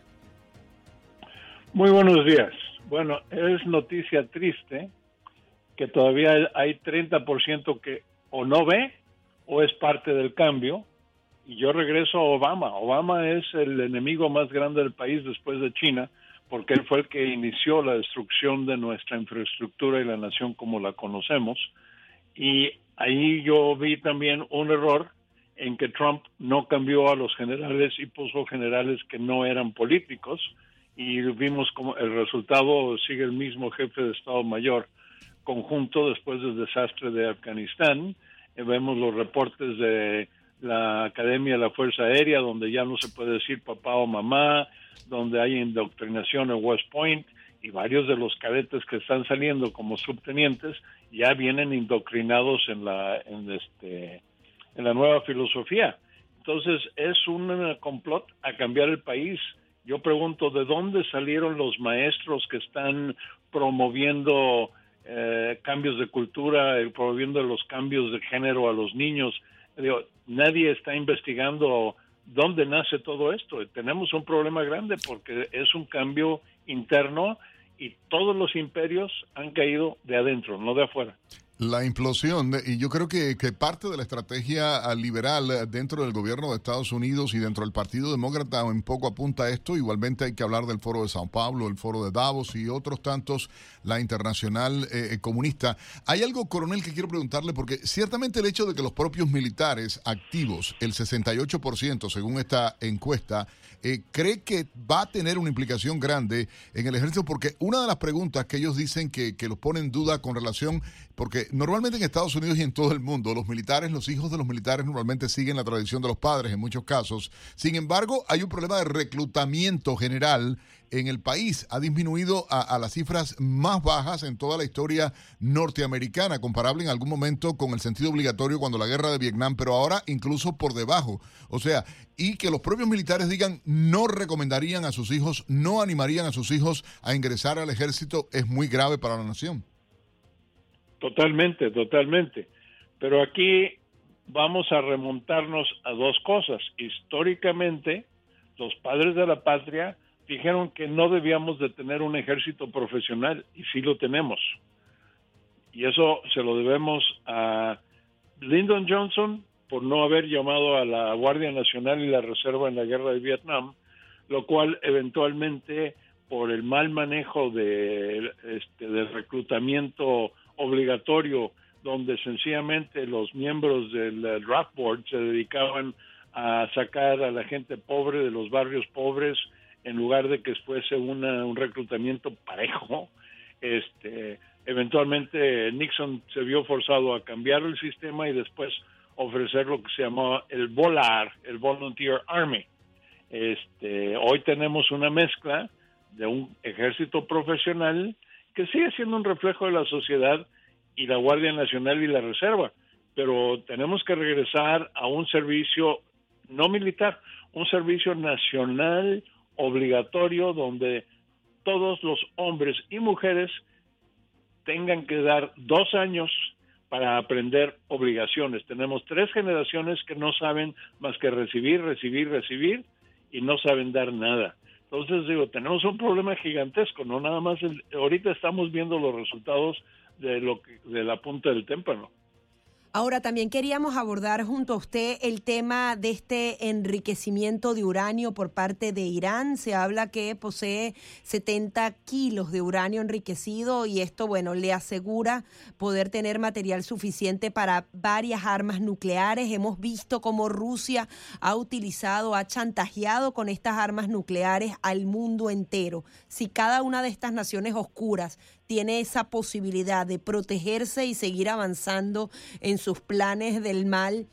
Muy buenos días. Bueno, es noticia triste que todavía hay 30% que o no ve o es parte del cambio. Y yo regreso a Obama. Obama es el enemigo más grande del país después de China, porque él fue el que inició la destrucción de nuestra infraestructura y la nación como la conocemos. Y ahí yo vi también un error en que Trump no cambió a los generales y puso generales que no eran políticos y vimos como el resultado sigue el mismo jefe de Estado Mayor conjunto después del desastre de Afganistán. Eh, vemos los reportes de la Academia de la Fuerza Aérea, donde ya no se puede decir papá o mamá, donde hay indoctrinación en West Point, y varios de los cadetes que están saliendo como subtenientes ya vienen indoctrinados en la, en este, en la nueva filosofía. Entonces es un complot a cambiar el país. Yo pregunto, ¿de dónde salieron los maestros que están promoviendo eh, cambios de cultura, el promoviendo los cambios de género a los niños. Nadie está investigando dónde nace todo esto. Tenemos un problema grande porque es un cambio interno y todos los imperios han caído de adentro, no de afuera. La implosión, y yo creo que, que, parte de la estrategia liberal dentro del gobierno de Estados Unidos y dentro del Partido Demócrata en poco apunta a esto. Igualmente hay que hablar del Foro de Sao Paulo, el Foro de Davos y otros tantos, la Internacional eh, Comunista. Hay algo, coronel, que quiero preguntarle, porque ciertamente el hecho de que los propios militares activos, el 68% según esta encuesta, eh, cree que va a tener una implicación grande en el ejército, porque una de las preguntas que ellos dicen que, que los pone en duda con relación, porque normalmente en Estados Unidos y en todo el mundo, los militares, los hijos de los militares normalmente siguen la tradición de los padres en muchos casos. Sin embargo, hay un problema de reclutamiento general en el país. Ha disminuido a, las cifras más bajas en toda la historia norteamericana, comparable en algún momento con el sentido obligatorio cuando la guerra de Vietnam, pero ahora incluso por debajo. O sea, y que los propios militares digan no recomendarían a sus hijos, no animarían a sus hijos a ingresar al ejército, es muy grave para la nación. Totalmente, totalmente. Pero aquí vamos a remontarnos a dos cosas. Históricamente, los padres de la patria dijeron que no debíamos de tener un ejército profesional y sí lo tenemos. Y eso se lo debemos a Lyndon Johnson por no haber llamado a la Guardia Nacional y la Reserva en la guerra de Vietnam, lo cual eventualmente por el mal manejo de, este, del reclutamiento obligatorio, donde sencillamente los miembros del draft board se dedicaban a sacar a la gente pobre de los barrios pobres en lugar de que fuese un reclutamiento parejo, este, eventualmente Nixon se vio forzado a cambiar el sistema y después ofrecer lo que se llamaba el VOLAR, el Volunteer Army. Este, hoy tenemos una mezcla de un ejército profesional que sigue siendo un reflejo de la sociedad y la Guardia Nacional y la Reserva, pero tenemos que regresar a un servicio no militar, un servicio nacional obligatorio donde todos los hombres y mujeres tengan que dar dos años para aprender obligaciones. Tenemos tres generaciones que no saben más que recibir, recibir, recibir y no saben dar nada. Entonces digo, tenemos un problema gigantesco, no nada más, ahorita estamos viendo los resultados de lo que, de la punta del témpano. Ahora, también queríamos abordar junto a usted el tema de este enriquecimiento de uranio por parte de Irán. Se habla que posee 70 kilos de uranio enriquecido y esto, bueno, le asegura poder tener material suficiente para varias armas nucleares. Hemos visto cómo Rusia ha utilizado, ha chantajeado con estas armas nucleares al mundo entero. Si cada una de estas naciones oscuras tiene esa posibilidad de protegerse y seguir avanzando en sus planes del mal,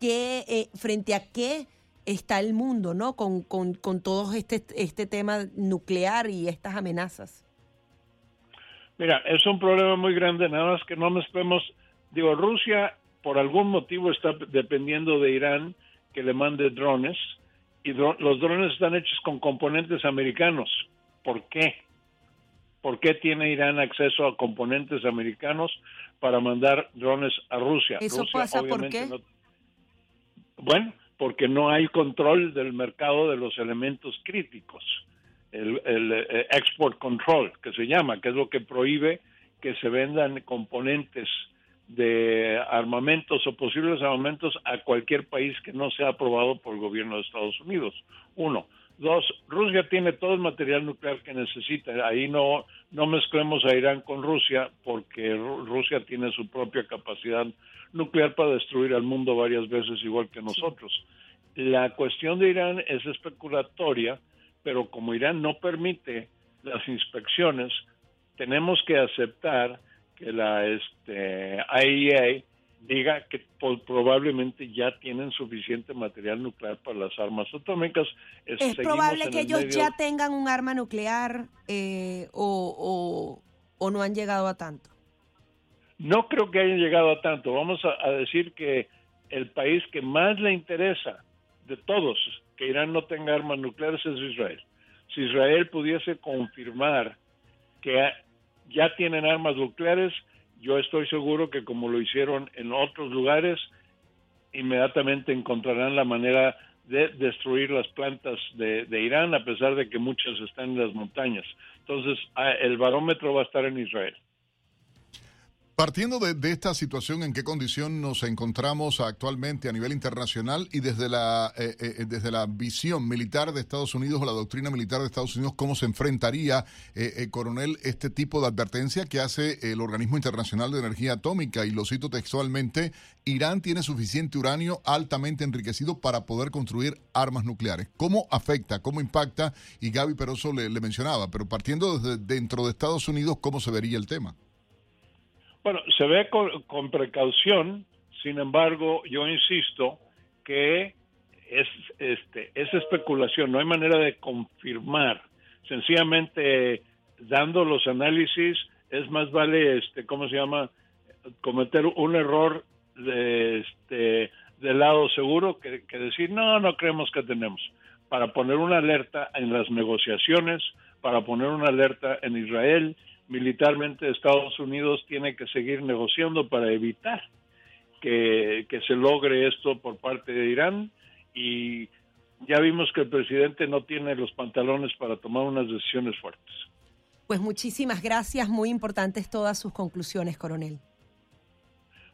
que, eh, frente a qué está el mundo, ¿no? Con, con, con todo este, este tema nuclear y estas amenazas. Mira, es un problema muy grande, nada más que no podemos, digo, Rusia por algún motivo está dependiendo de Irán que le mande drones y los drones están hechos con componentes americanos. ¿Por qué? ¿Por qué tiene Irán acceso a componentes americanos para mandar drones a Rusia? ¿Eso Rusia, pasa por qué? no- bueno, porque no hay control del mercado de los elementos críticos, el, el, eh, export control, que se llama, que es lo que prohíbe que se vendan componentes de armamentos o posibles armamentos a cualquier país que no sea aprobado por el gobierno de Estados Unidos. Uno. Dos, Rusia tiene todo el material nuclear que necesita. Ahí no, no mezclemos a Irán con Rusia porque Ru- Rusia tiene su propia capacidad nuclear para destruir al mundo varias veces igual que nosotros. La cuestión de Irán es especulatoria, pero como Irán no permite las inspecciones, tenemos que aceptar que la este, IAEA diga que probablemente ya tienen suficiente material nuclear para las armas atómicas. Es seguimos probable que el ellos medio- ya tengan un arma nuclear eh, o, o- o no han llegado a tanto. No creo que hayan llegado a tanto. Vamos a, a decir que el país que más le interesa de todos que Irán no tenga armas nucleares es Israel. Si Israel pudiese confirmar que ya tienen armas nucleares, yo estoy seguro que como lo hicieron en otros lugares, inmediatamente encontrarán la manera de destruir las plantas de, de Irán, a pesar de que muchas están en las montañas. Entonces, ah, el barómetro va a estar en Israel. Partiendo de, esta situación, ¿en qué condición nos encontramos actualmente a nivel internacional y desde la, eh, eh, desde la visión militar de Estados Unidos o la doctrina militar de Estados Unidos, cómo se enfrentaría, eh, eh, coronel, este tipo de advertencia que hace el Organismo Internacional de Energía Atómica? Y lo cito textualmente, Irán tiene suficiente uranio altamente enriquecido para poder construir armas nucleares. ¿Cómo afecta, cómo impacta? Y Gaby Peroso le, le mencionaba, pero partiendo desde dentro de Estados Unidos, ¿cómo se vería el tema? Bueno, se ve con, con precaución, sin embargo, yo insisto que es, este, es especulación, no hay manera de confirmar. Sencillamente, dando los análisis, es más vale, este, ¿cómo se llama? Cometer un error de, este, del lado seguro que, que decir, no, no creemos que tenemos. Para poner una alerta en las negociaciones, para poner una alerta en Israel, militarmente Estados Unidos tiene que seguir negociando para evitar que, que se logre esto por parte de Irán y ya vimos que el presidente no tiene los pantalones para tomar unas decisiones fuertes. Pues muchísimas gracias, muy importantes todas sus conclusiones, coronel.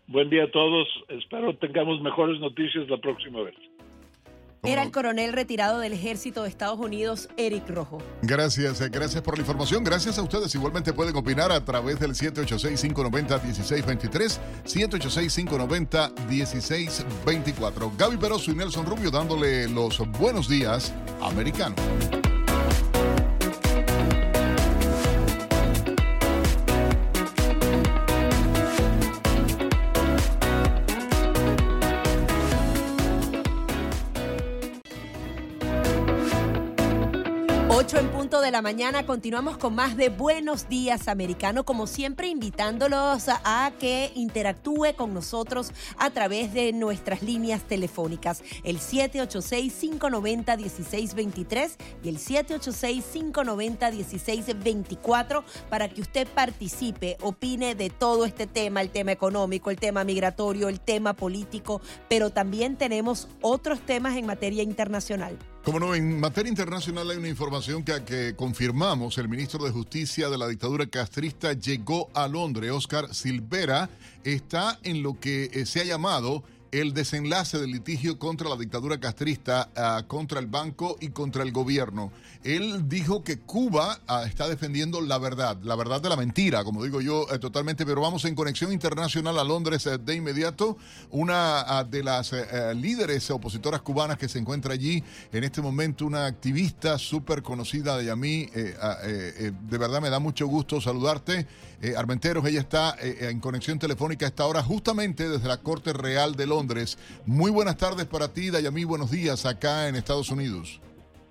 Buen día a todos, espero tengamos mejores noticias la próxima vez. Era el coronel retirado del ejército de Estados Unidos, Eric Rojo. Gracias, eh, gracias por la información. Gracias a ustedes. Igualmente pueden opinar a través del 786-590-1623, 786-590-1624. Gaby Peroso y Nelson Rubio dándole los buenos días americanos. Ocho en punto de la mañana, continuamos con más de Buenos Días Americano, como siempre invitándolos a, a que interactúe con nosotros a través de nuestras líneas telefónicas, el 786-590-1623 y el 786-590-1624, para que usted participe, opine de todo este tema, el tema económico, el tema migratorio, el tema político, pero también tenemos otros temas en materia internacional. Como no, en materia internacional hay una información que, que confirmamos. El ministro de Justicia de la dictadura castrista llegó a Londres. Oscar Silvera está en lo que eh, se ha llamado el desenlace del litigio contra la dictadura castrista, ah, contra el banco y contra el gobierno. Él dijo que Cuba ah, está defendiendo la verdad, la verdad de la mentira, como digo yo eh, totalmente, pero vamos en conexión internacional a Londres eh, de inmediato. Una ah, de las eh, líderes opositoras cubanas que se encuentra allí en este momento, una activista súper conocida de eh, eh, de verdad me da mucho gusto saludarte. Eh, Armenteros, ella está eh, en conexión telefónica a esta hora, justamente desde la Corte Real de Londres. Muy buenas tardes para ti, Dayamí, buenos días acá en Estados Unidos.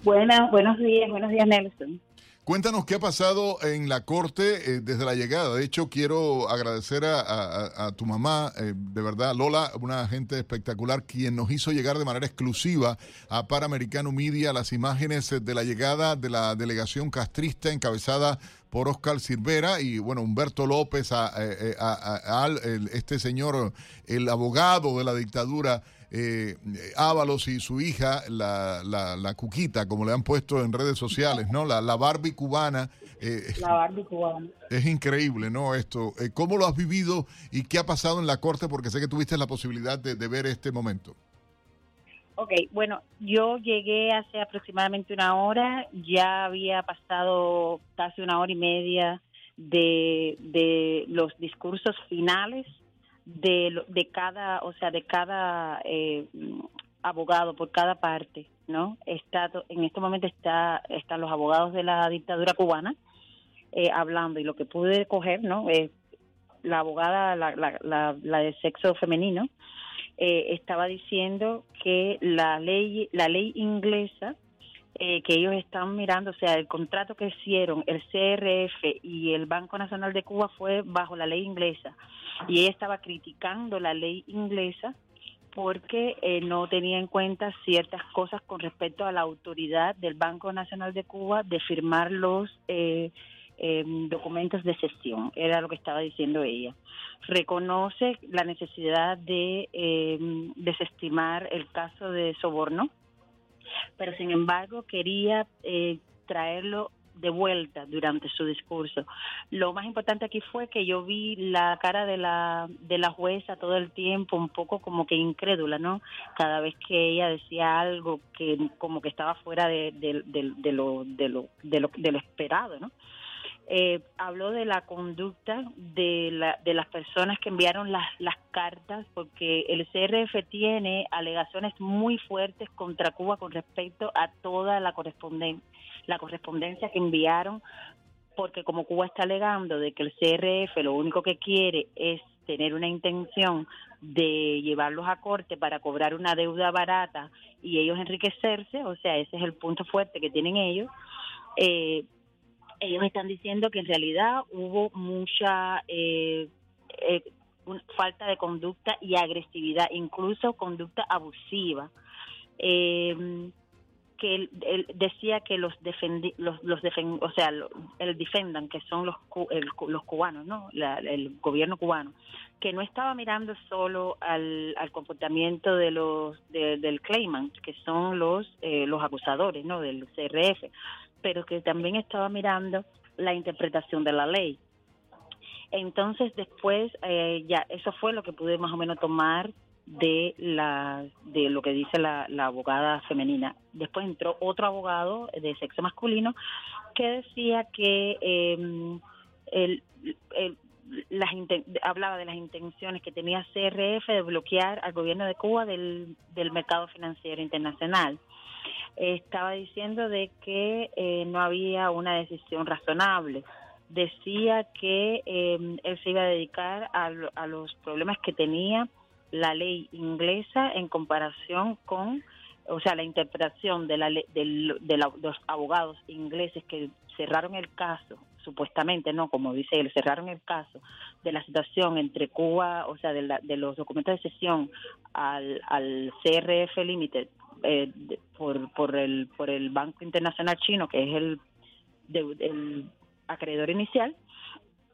Buenas, buenos días, buenos días Nelson. Cuéntanos qué ha pasado en la corte eh, desde la llegada. De hecho, quiero agradecer a, a- a tu mamá, eh, de verdad, Lola, una gente espectacular, quien nos hizo llegar de manera exclusiva a Panamericano Media las imágenes eh, de la llegada de la delegación castrista encabezada por Oscar Silvera y bueno, Humberto López, a, eh, este señor, el abogado de la dictadura. Eh, Ábalos y su hija, la, la, Cuquita, como le han puesto en redes sociales, ¿no? La, la Barbie cubana. Eh, la Barbie cubana. Es increíble, ¿no? Esto. Eh, ¿Cómo lo has vivido y qué ha pasado en la corte? Porque sé que tuviste la posibilidad de, de ver este momento. Ok, bueno, yo llegué hace aproximadamente una hora, ya había pasado casi una hora y media de, de los discursos finales de, de cada, o sea, de cada eh, abogado por cada parte, ¿no? Está, en este momento está, están los abogados de la dictadura cubana eh, hablando y lo que pude coger, ¿no? Eh, la abogada, la, la, la, de sexo femenino, estaba diciendo que la ley, la ley inglesa que ellos están mirando, o sea, el contrato que hicieron el CRF y el Banco Nacional de Cuba fue bajo la ley inglesa. Y ella estaba criticando la ley inglesa porque eh, no tenía en cuenta ciertas cosas con respecto a la autoridad del Banco Nacional de Cuba de firmar los eh, em, documentos de sesión, era lo que estaba diciendo ella. Reconoce la necesidad de em, desestimar el caso de soborno, pero sin embargo quería eh, traerlo de vuelta durante su discurso. Lo más importante aquí fue que yo vi la cara de la, de la jueza todo el tiempo, un poco como que incrédula, ¿no? Cada vez que ella decía algo que como que estaba fuera de, lo, de, lo, de, lo, de lo esperado, ¿no? Eh, habló de la conducta de, la, de las personas que enviaron las, las cartas, porque el CRF tiene alegaciones muy fuertes contra Cuba con respecto a toda la correspondencia la correspondencia que enviaron, porque como Cuba está alegando de que el CRF lo único que quiere es tener una intención de llevarlos a corte para cobrar una deuda barata y ellos enriquecerse, o sea, ese es el punto fuerte que tienen ellos. Eh, ellos están diciendo que en realidad hubo mucha eh, eh, falta de conducta y agresividad, incluso conducta abusiva. Eh, que él, decía que los defendi, los, los o sea, el defendan, que son los los cubanos, ¿no? el gobierno cubano, que no estaba mirando solo al, al comportamiento de los del claimant, que son los eh, los acusadores, ¿no? Del CRF, pero que también estaba mirando la interpretación de la ley. Entonces después eh, ya eso fue lo que pude más o menos tomar de la de lo que dice la, abogada femenina. Después entró otro abogado de sexo masculino que decía que eh, el, hablaba de las intenciones que tenía CRF de bloquear al gobierno de Cuba del, del mercado financiero internacional. Estaba diciendo de que eh, no había una decisión razonable. Decía que eh, él se iba a dedicar a, a los problemas que tenía la ley inglesa en comparación con, o sea, la interpretación de, la, de, los abogados ingleses que cerraron el caso, supuestamente, no, como dice él, cerraron el caso de la situación entre Cuba, o sea, de, de los documentos de sesión al, al CRF Limited eh, por, por, el, por el Banco Internacional Chino, que es el, el acreedor inicial,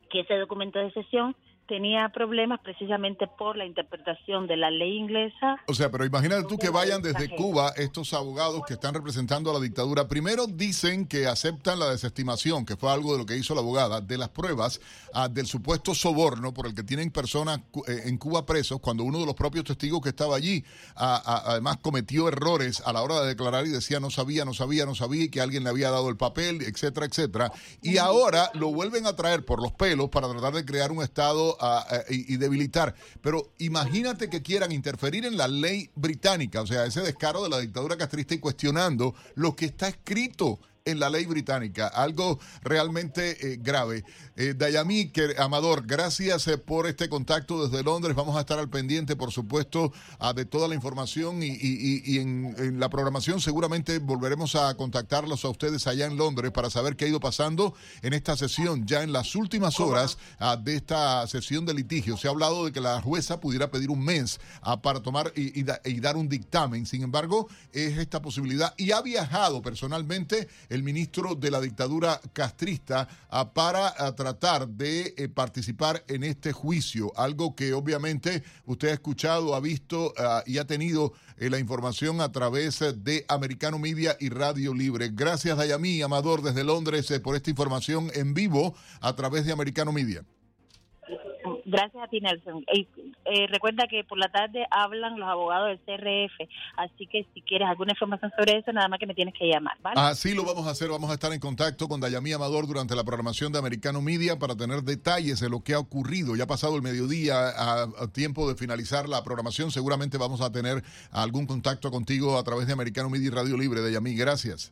que ese documento de sesión tenía problemas precisamente por la interpretación de la ley inglesa. O sea, pero imagínate tú que vayan desde Cuba estos abogados que están representando a la dictadura. Primero dicen que aceptan la desestimación, que fue algo de lo que hizo la abogada, de las pruebas ah, del supuesto soborno por el que tienen personas eh, en Cuba presos, cuando uno de los propios testigos que estaba allí ah, ah, además cometió errores a la hora de declarar y decía no sabía, no sabía, no sabía y que alguien le había dado el papel, etcétera, etcétera. Y ahora lo vuelven a traer por los pelos para tratar de crear un estado y, debilitar. Pero imagínate que quieran interferir en la ley británica, o sea, ese descaro de la dictadura castrista y cuestionando lo que está escrito en la ley británica, algo realmente eh, grave. Eh, Dayami, Amador, gracias eh, por este contacto desde Londres. Vamos a estar al pendiente, por supuesto, de toda la información y, en, la programación seguramente volveremos a contactarlos a ustedes allá en Londres para saber qué ha ido pasando en esta sesión, ya en las últimas horas ah, de esta sesión de litigio. Se ha hablado de que la jueza pudiera pedir un mes ah, para tomar y, dar un dictamen. Sin embargo, es esta posibilidad y ha viajado personalmente el ministro de la dictadura castrista ah, para ah, tratar de eh, participar en este juicio, algo que obviamente usted ha escuchado, ha visto ah, y ha tenido eh, la información a través de Americano Media y Radio Libre. Gracias, Dayami Amador, desde Londres, eh, por esta información en vivo a través de Americano Media. Gracias a ti, Nelson. Y, eh, recuerda que por la tarde hablan los abogados del CRF, así que si quieres alguna información sobre eso, nada más que me tienes que llamar, ¿vale? Así lo vamos a hacer. Vamos a estar en contacto con Dayami Amador durante la programación de Americano Media para tener detalles de lo que ha ocurrido. Ya ha pasado el mediodía, a, a tiempo de finalizar la programación. Seguramente vamos a tener algún contacto contigo a través de Americano Media y Radio Libre. Dayami, gracias.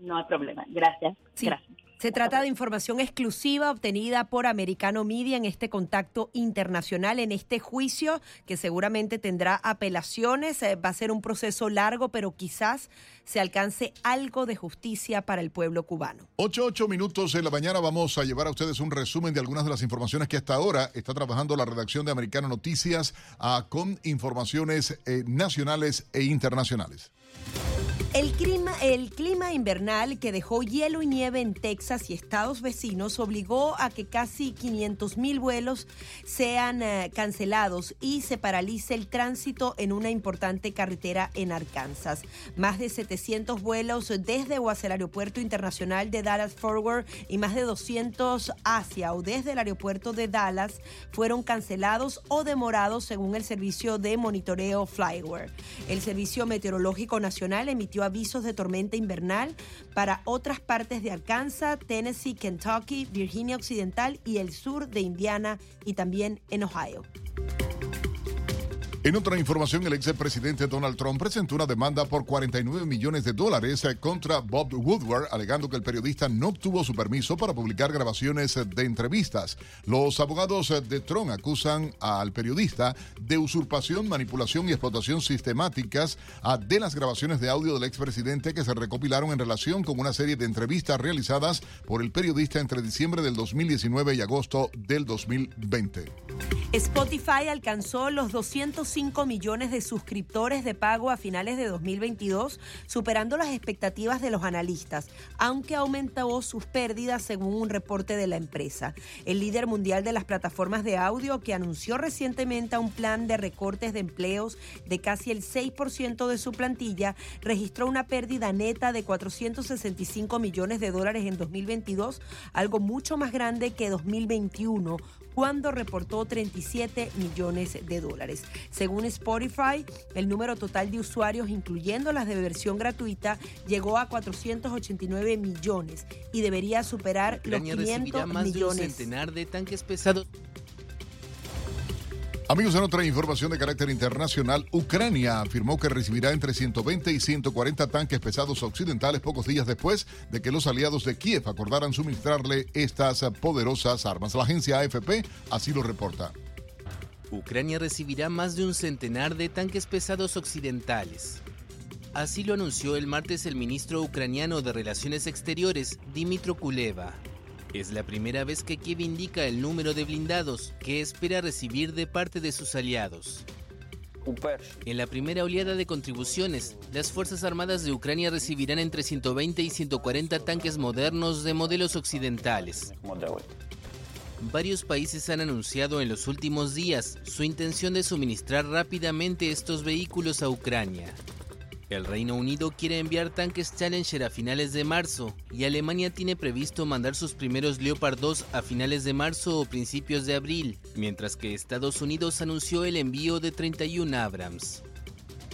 No hay problema. Gracias. Sí. Gracias. Se trata de información exclusiva obtenida por Americano Media en este contacto internacional, en este juicio que seguramente tendrá apelaciones. Eh, Va a ser un proceso largo, pero quizás se alcance algo de justicia para el pueblo cubano. 8, 8 minutos en la mañana vamos a llevar a ustedes un resumen de algunas de las informaciones que hasta ahora está trabajando la redacción de Americano Noticias ah, con informaciones eh, nacionales e internacionales. El clima, el clima invernal que dejó hielo y nieve en Texas y estados vecinos obligó a que casi 500 mil vuelos sean eh, cancelados y se paralice el tránsito en una importante carretera en Arkansas. Más de 700 vuelos desde o hacia el aeropuerto internacional de Dallas Forward y más de 200 hacia o desde el aeropuerto de Dallas fueron cancelados o demorados según el servicio de monitoreo Flyware. El Servicio Meteorológico Nacional emitió avisos de tormenta invernal para otras partes de Arkansas, Tennessee, Kentucky, Virginia Occidental y el sur de Indiana y también en Ohio. En otra información, el ex presidente Donald Trump presentó una demanda por 49 millones de dólares eh, contra Bob Woodward, alegando que el periodista no obtuvo su permiso para publicar grabaciones eh, de entrevistas. Los abogados eh, de Trump acusan al periodista de usurpación, manipulación y explotación sistemáticas ah, de las grabaciones de audio del expresidente que se recopilaron en relación con una serie de entrevistas realizadas por el periodista entre diciembre del 2019 y agosto del 2020. Spotify alcanzó los 205 millones de suscriptores de pago a finales de 2022, superando las expectativas de los analistas, aunque aumentó sus pérdidas según un reporte de la empresa. El líder mundial de las plataformas de audio, que anunció recientemente un plan de recortes de empleos de casi el 6% de su plantilla, registró una pérdida neta de 465 millones de dólares en 2022, algo mucho más grande que 2021 cuando reportó 37 millones de dólares. Según Spotify, el número total de usuarios, incluyendo las de versión gratuita, llegó a 489 millones y debería superar los Ucrania recibirá 500 más de un millones. centenar de tanques pesados. Amigos, en otra información de carácter internacional, Ucrania afirmó que recibirá entre 120 y 140 tanques pesados occidentales pocos días después de que los aliados de Kiev acordaran suministrarle estas poderosas armas. La agencia AFP así lo reporta. Ucrania recibirá más de un centenar de tanques pesados occidentales. Así lo anunció el martes el ministro ucraniano de Relaciones Exteriores, Dimitro Kuleva. Es la primera vez que Kiev indica el número de blindados que espera recibir de parte de sus aliados. En la primera oleada de contribuciones, las Fuerzas Armadas de Ucrania recibirán entre 120 y 140 tanques modernos de modelos occidentales. Varios países han anunciado en los últimos días su intención de suministrar rápidamente estos vehículos a Ucrania. El Reino Unido quiere enviar tanques Challenger a finales de marzo y Alemania tiene previsto mandar sus primeros Leopard 2 a finales de marzo o principios de abril, mientras que Estados Unidos anunció el envío de 31 Abrams.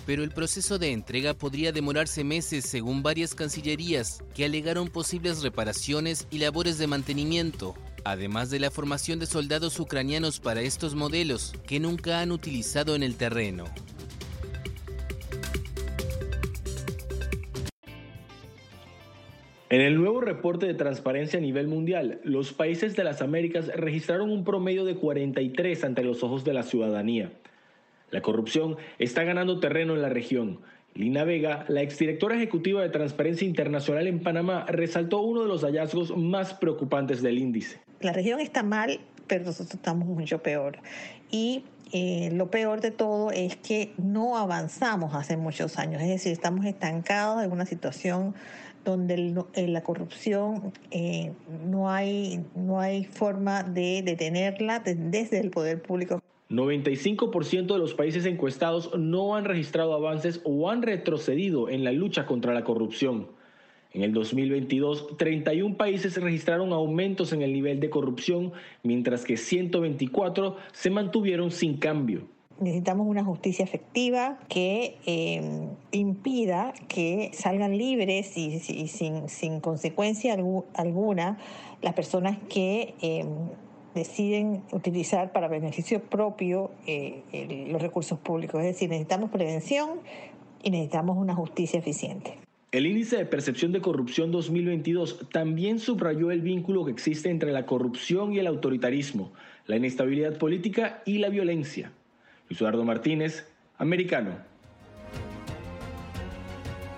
Pero el proceso de entrega podría demorarse meses según varias cancillerías que alegaron posibles reparaciones y labores de mantenimiento, además de la formación de soldados ucranianos para estos modelos que nunca han utilizado en el terreno. En el nuevo reporte de transparencia a nivel mundial, los países de las Américas registraron un promedio de 43 ante los ojos de la ciudadanía. La corrupción está ganando terreno en la región. Lina Vega, la exdirectora ejecutiva de Transparencia Internacional en Panamá, resaltó uno de los hallazgos más preocupantes del índice. La región está mal, pero nosotros estamos mucho peor. Y eh, lo peor de todo es que no avanzamos hace muchos años, es decir, estamos estancados en una situación donde la corrupción eh, no, hay, no hay forma de detenerla desde el poder público. 95% de los países encuestados no han registrado avances o han retrocedido en la lucha contra la corrupción. En el 2022, 31 países registraron aumentos en el nivel de corrupción, mientras que 124 se mantuvieron sin cambio. Necesitamos una justicia efectiva que eh, impida que salgan libres y, sin, consecuencia alguna las personas que eh, deciden utilizar para beneficio propio eh, los recursos públicos. Es decir, necesitamos prevención y necesitamos una justicia eficiente. El índice de percepción de corrupción 2022 también subrayó el vínculo que existe entre la corrupción y el autoritarismo, la inestabilidad política y la violencia. Eduardo Martínez, americano.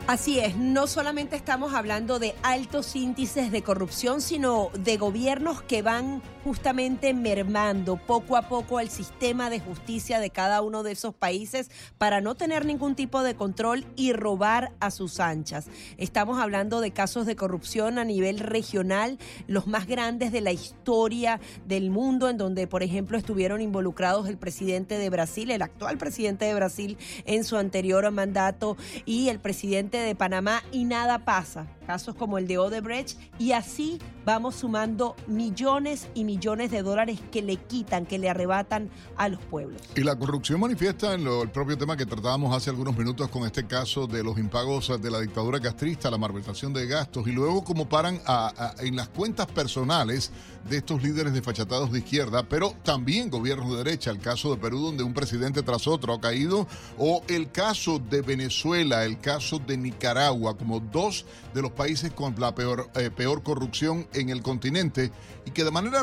Así es, no solamente estamos hablando de altos índices de corrupción, sino de gobiernos que van justamente mermando poco a poco el sistema de justicia de cada uno de esos países para no tener ningún tipo de control y robar a sus anchas. Estamos hablando de casos de corrupción a nivel regional, los más grandes de la historia del mundo, en donde, por ejemplo, estuvieron involucrados el presidente de Brasil, el actual presidente de Brasil en su anterior mandato y el presidente de Panamá y nada pasa. Casos como el de Odebrecht y así vamos sumando millones y millones de dólares que le quitan, que le arrebatan a los pueblos. Y la corrupción manifiesta en el propio tema que tratábamos hace algunos minutos con este caso de los impagos de la dictadura castrista, la malversación de gastos y luego cómo paran en las cuentas personales de estos líderes desfachatados de izquierda, pero también gobiernos de derecha, el caso de Perú donde un presidente tras otro ha caído, o el caso de Venezuela, el caso de Nicaragua, como dos de los países con la peor, eh, peor corrupción en el continente y que de manera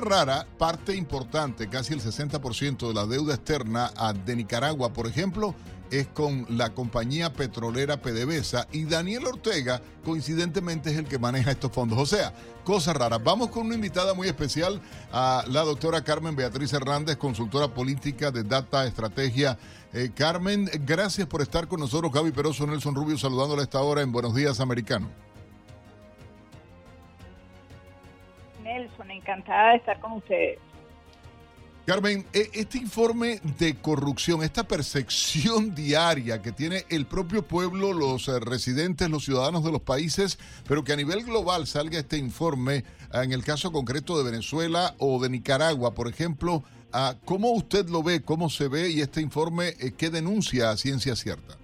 parte importante, casi el 60% de la deuda externa de Nicaragua, por ejemplo, es con la compañía petrolera PDVSA y Daniel Ortega coincidentemente es el que maneja estos fondos. O sea, cosas raras. Vamos con una invitada muy especial, a la doctora Carmen Beatriz Hernández, consultora política de Data Estrategia. Eh, Carmen, gracias por estar con nosotros. Gaby Peroso, Nelson Rubio, saludándole a esta hora en Buenos Días, Americano. Nelson, encantada de estar con ustedes. Carmen, e, este informe de corrupción, esta percepción [LAUGHS] diaria que tiene el propio pueblo, los eh, residentes, los ciudadanos de los países, pero que a nivel global salga este informe, ah, en el caso concreto de Venezuela o de Nicaragua, por ejemplo, ah, ¿cómo usted lo ve? ¿Cómo se ve? Y este informe, eh, ¿qué denuncia a ciencia cierta?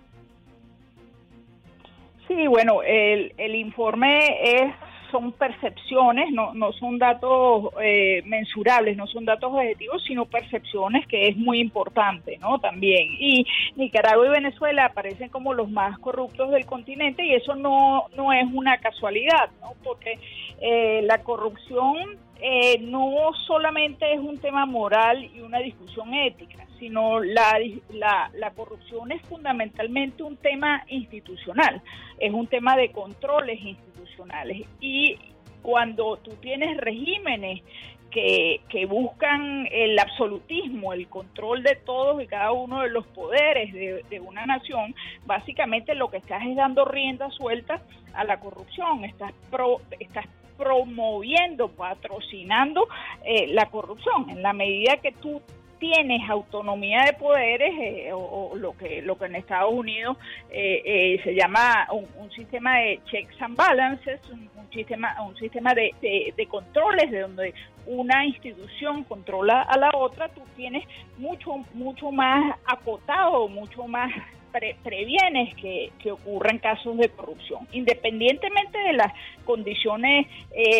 Sí, bueno, el, el informe es son percepciones, no, no son datos eh, mensurables, no son datos objetivos, sino percepciones, que es muy importante, ¿no? También. Y Nicaragua y Venezuela aparecen como los más corruptos del continente y eso no, no es una casualidad. Porque eh, la corrupción eh, no solamente es un tema moral y una discusión ética, sino la, la, la, corrupción es fundamentalmente un tema institucional, es un tema de controles institucionales. Y cuando tú tienes regímenes que, que, buscan el absolutismo, el control de todos y cada uno de los poderes de, una nación, básicamente lo que estás es dando rienda suelta a la corrupción, estás, pro, estás promoviendo, patrocinando eh, la corrupción. En la medida que tú tienes autonomía de poderes eh, o, lo que lo que en Estados Unidos eh, eh, se llama un, sistema de checks and balances, un, sistema un sistema de, de, controles de donde una institución controla a la otra, tú tienes mucho mucho más acotado, mucho más previenes que, que, ocurran casos de corrupción, independientemente de las condiciones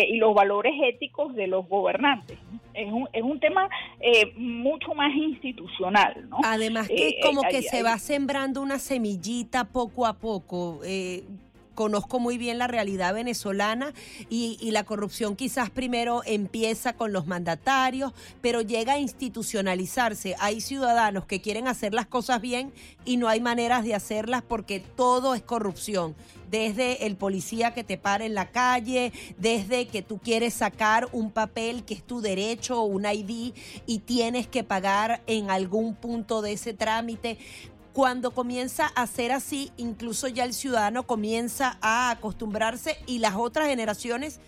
y los valores éticos de los gobernantes es un, es un tema eh, mucho más institucional, ¿no? Además que eh, como que se va sembrando una semillita poco a poco. Conozco muy bien la realidad venezolana y, y, la corrupción quizás primero empieza con los mandatarios, pero llega a institucionalizarse. Hay ciudadanos que quieren hacer las cosas bien y no hay maneras de hacerlas porque todo es corrupción. Desde el policía que te para en la calle, desde que tú quieres sacar un papel que es tu derecho o un ID y tienes que pagar en algún punto de ese trámite cuando comienza a ser así, incluso ya el ciudadano comienza a acostumbrarse y las otras generaciones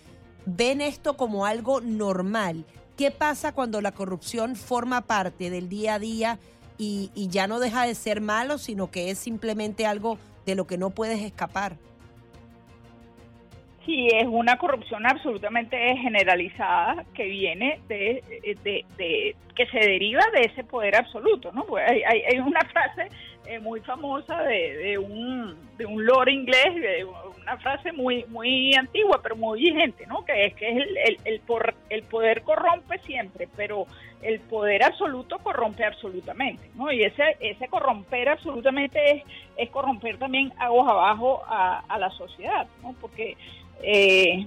ven esto como algo normal. ¿Qué pasa cuando la corrupción forma parte del día a día y, ya no deja de ser malo, sino que es simplemente algo de lo que no puedes escapar? Sí, es una corrupción absolutamente generalizada que viene de, de, que se deriva de ese poder absoluto, ¿no? Pues hay, hay una frase eh, muy famosa de, de, un de un lord inglés, de una frase muy muy antigua pero muy vigente, ¿no? Que es que es el, el, el, por, el poder corrompe siempre, pero el poder absoluto corrompe absolutamente, ¿no? Y ese ese corromper absolutamente es, es corromper también aguas abajo a, a la sociedad, ¿no? Porque eh,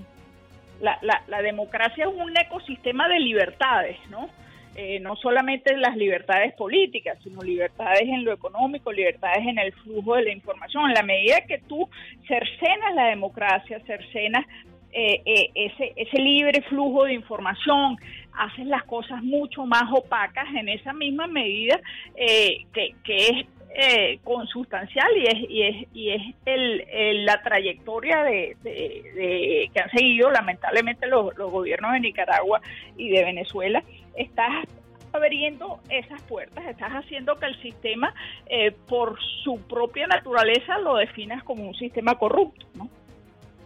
la, la, la, democracia es un ecosistema de libertades, ¿no? Eh, no solamente las libertades políticas, sino libertades en lo económico, libertades en el flujo de la información. En la medida que tú cercenas la democracia, cercenas eh, eh, ese, ese libre flujo de información, haces las cosas mucho más opacas en esa misma medida que, que es eh, consustancial y es y es y es el, la trayectoria de, de, que han seguido lamentablemente los, los, gobiernos de Nicaragua y de Venezuela estás abriendo esas puertas estás haciendo que el sistema eh, por su propia naturaleza lo definas como un sistema corrupto ¿no?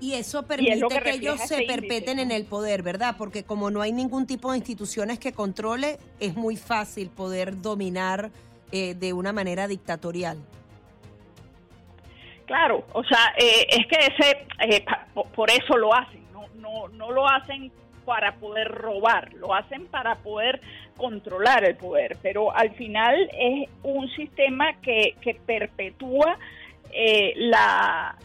Y eso permite y que, que, ellos se perpeten en el poder, ¿verdad? Porque como no hay ningún tipo de instituciones que controle, es muy fácil poder dominar eh, de una manera dictatorial. Claro, o sea, eh, es que ese, eh, por eso lo hacen, no, no, no lo hacen para poder robar, lo hacen para poder controlar el poder, pero al final es un sistema que, que perpetúa eh, la,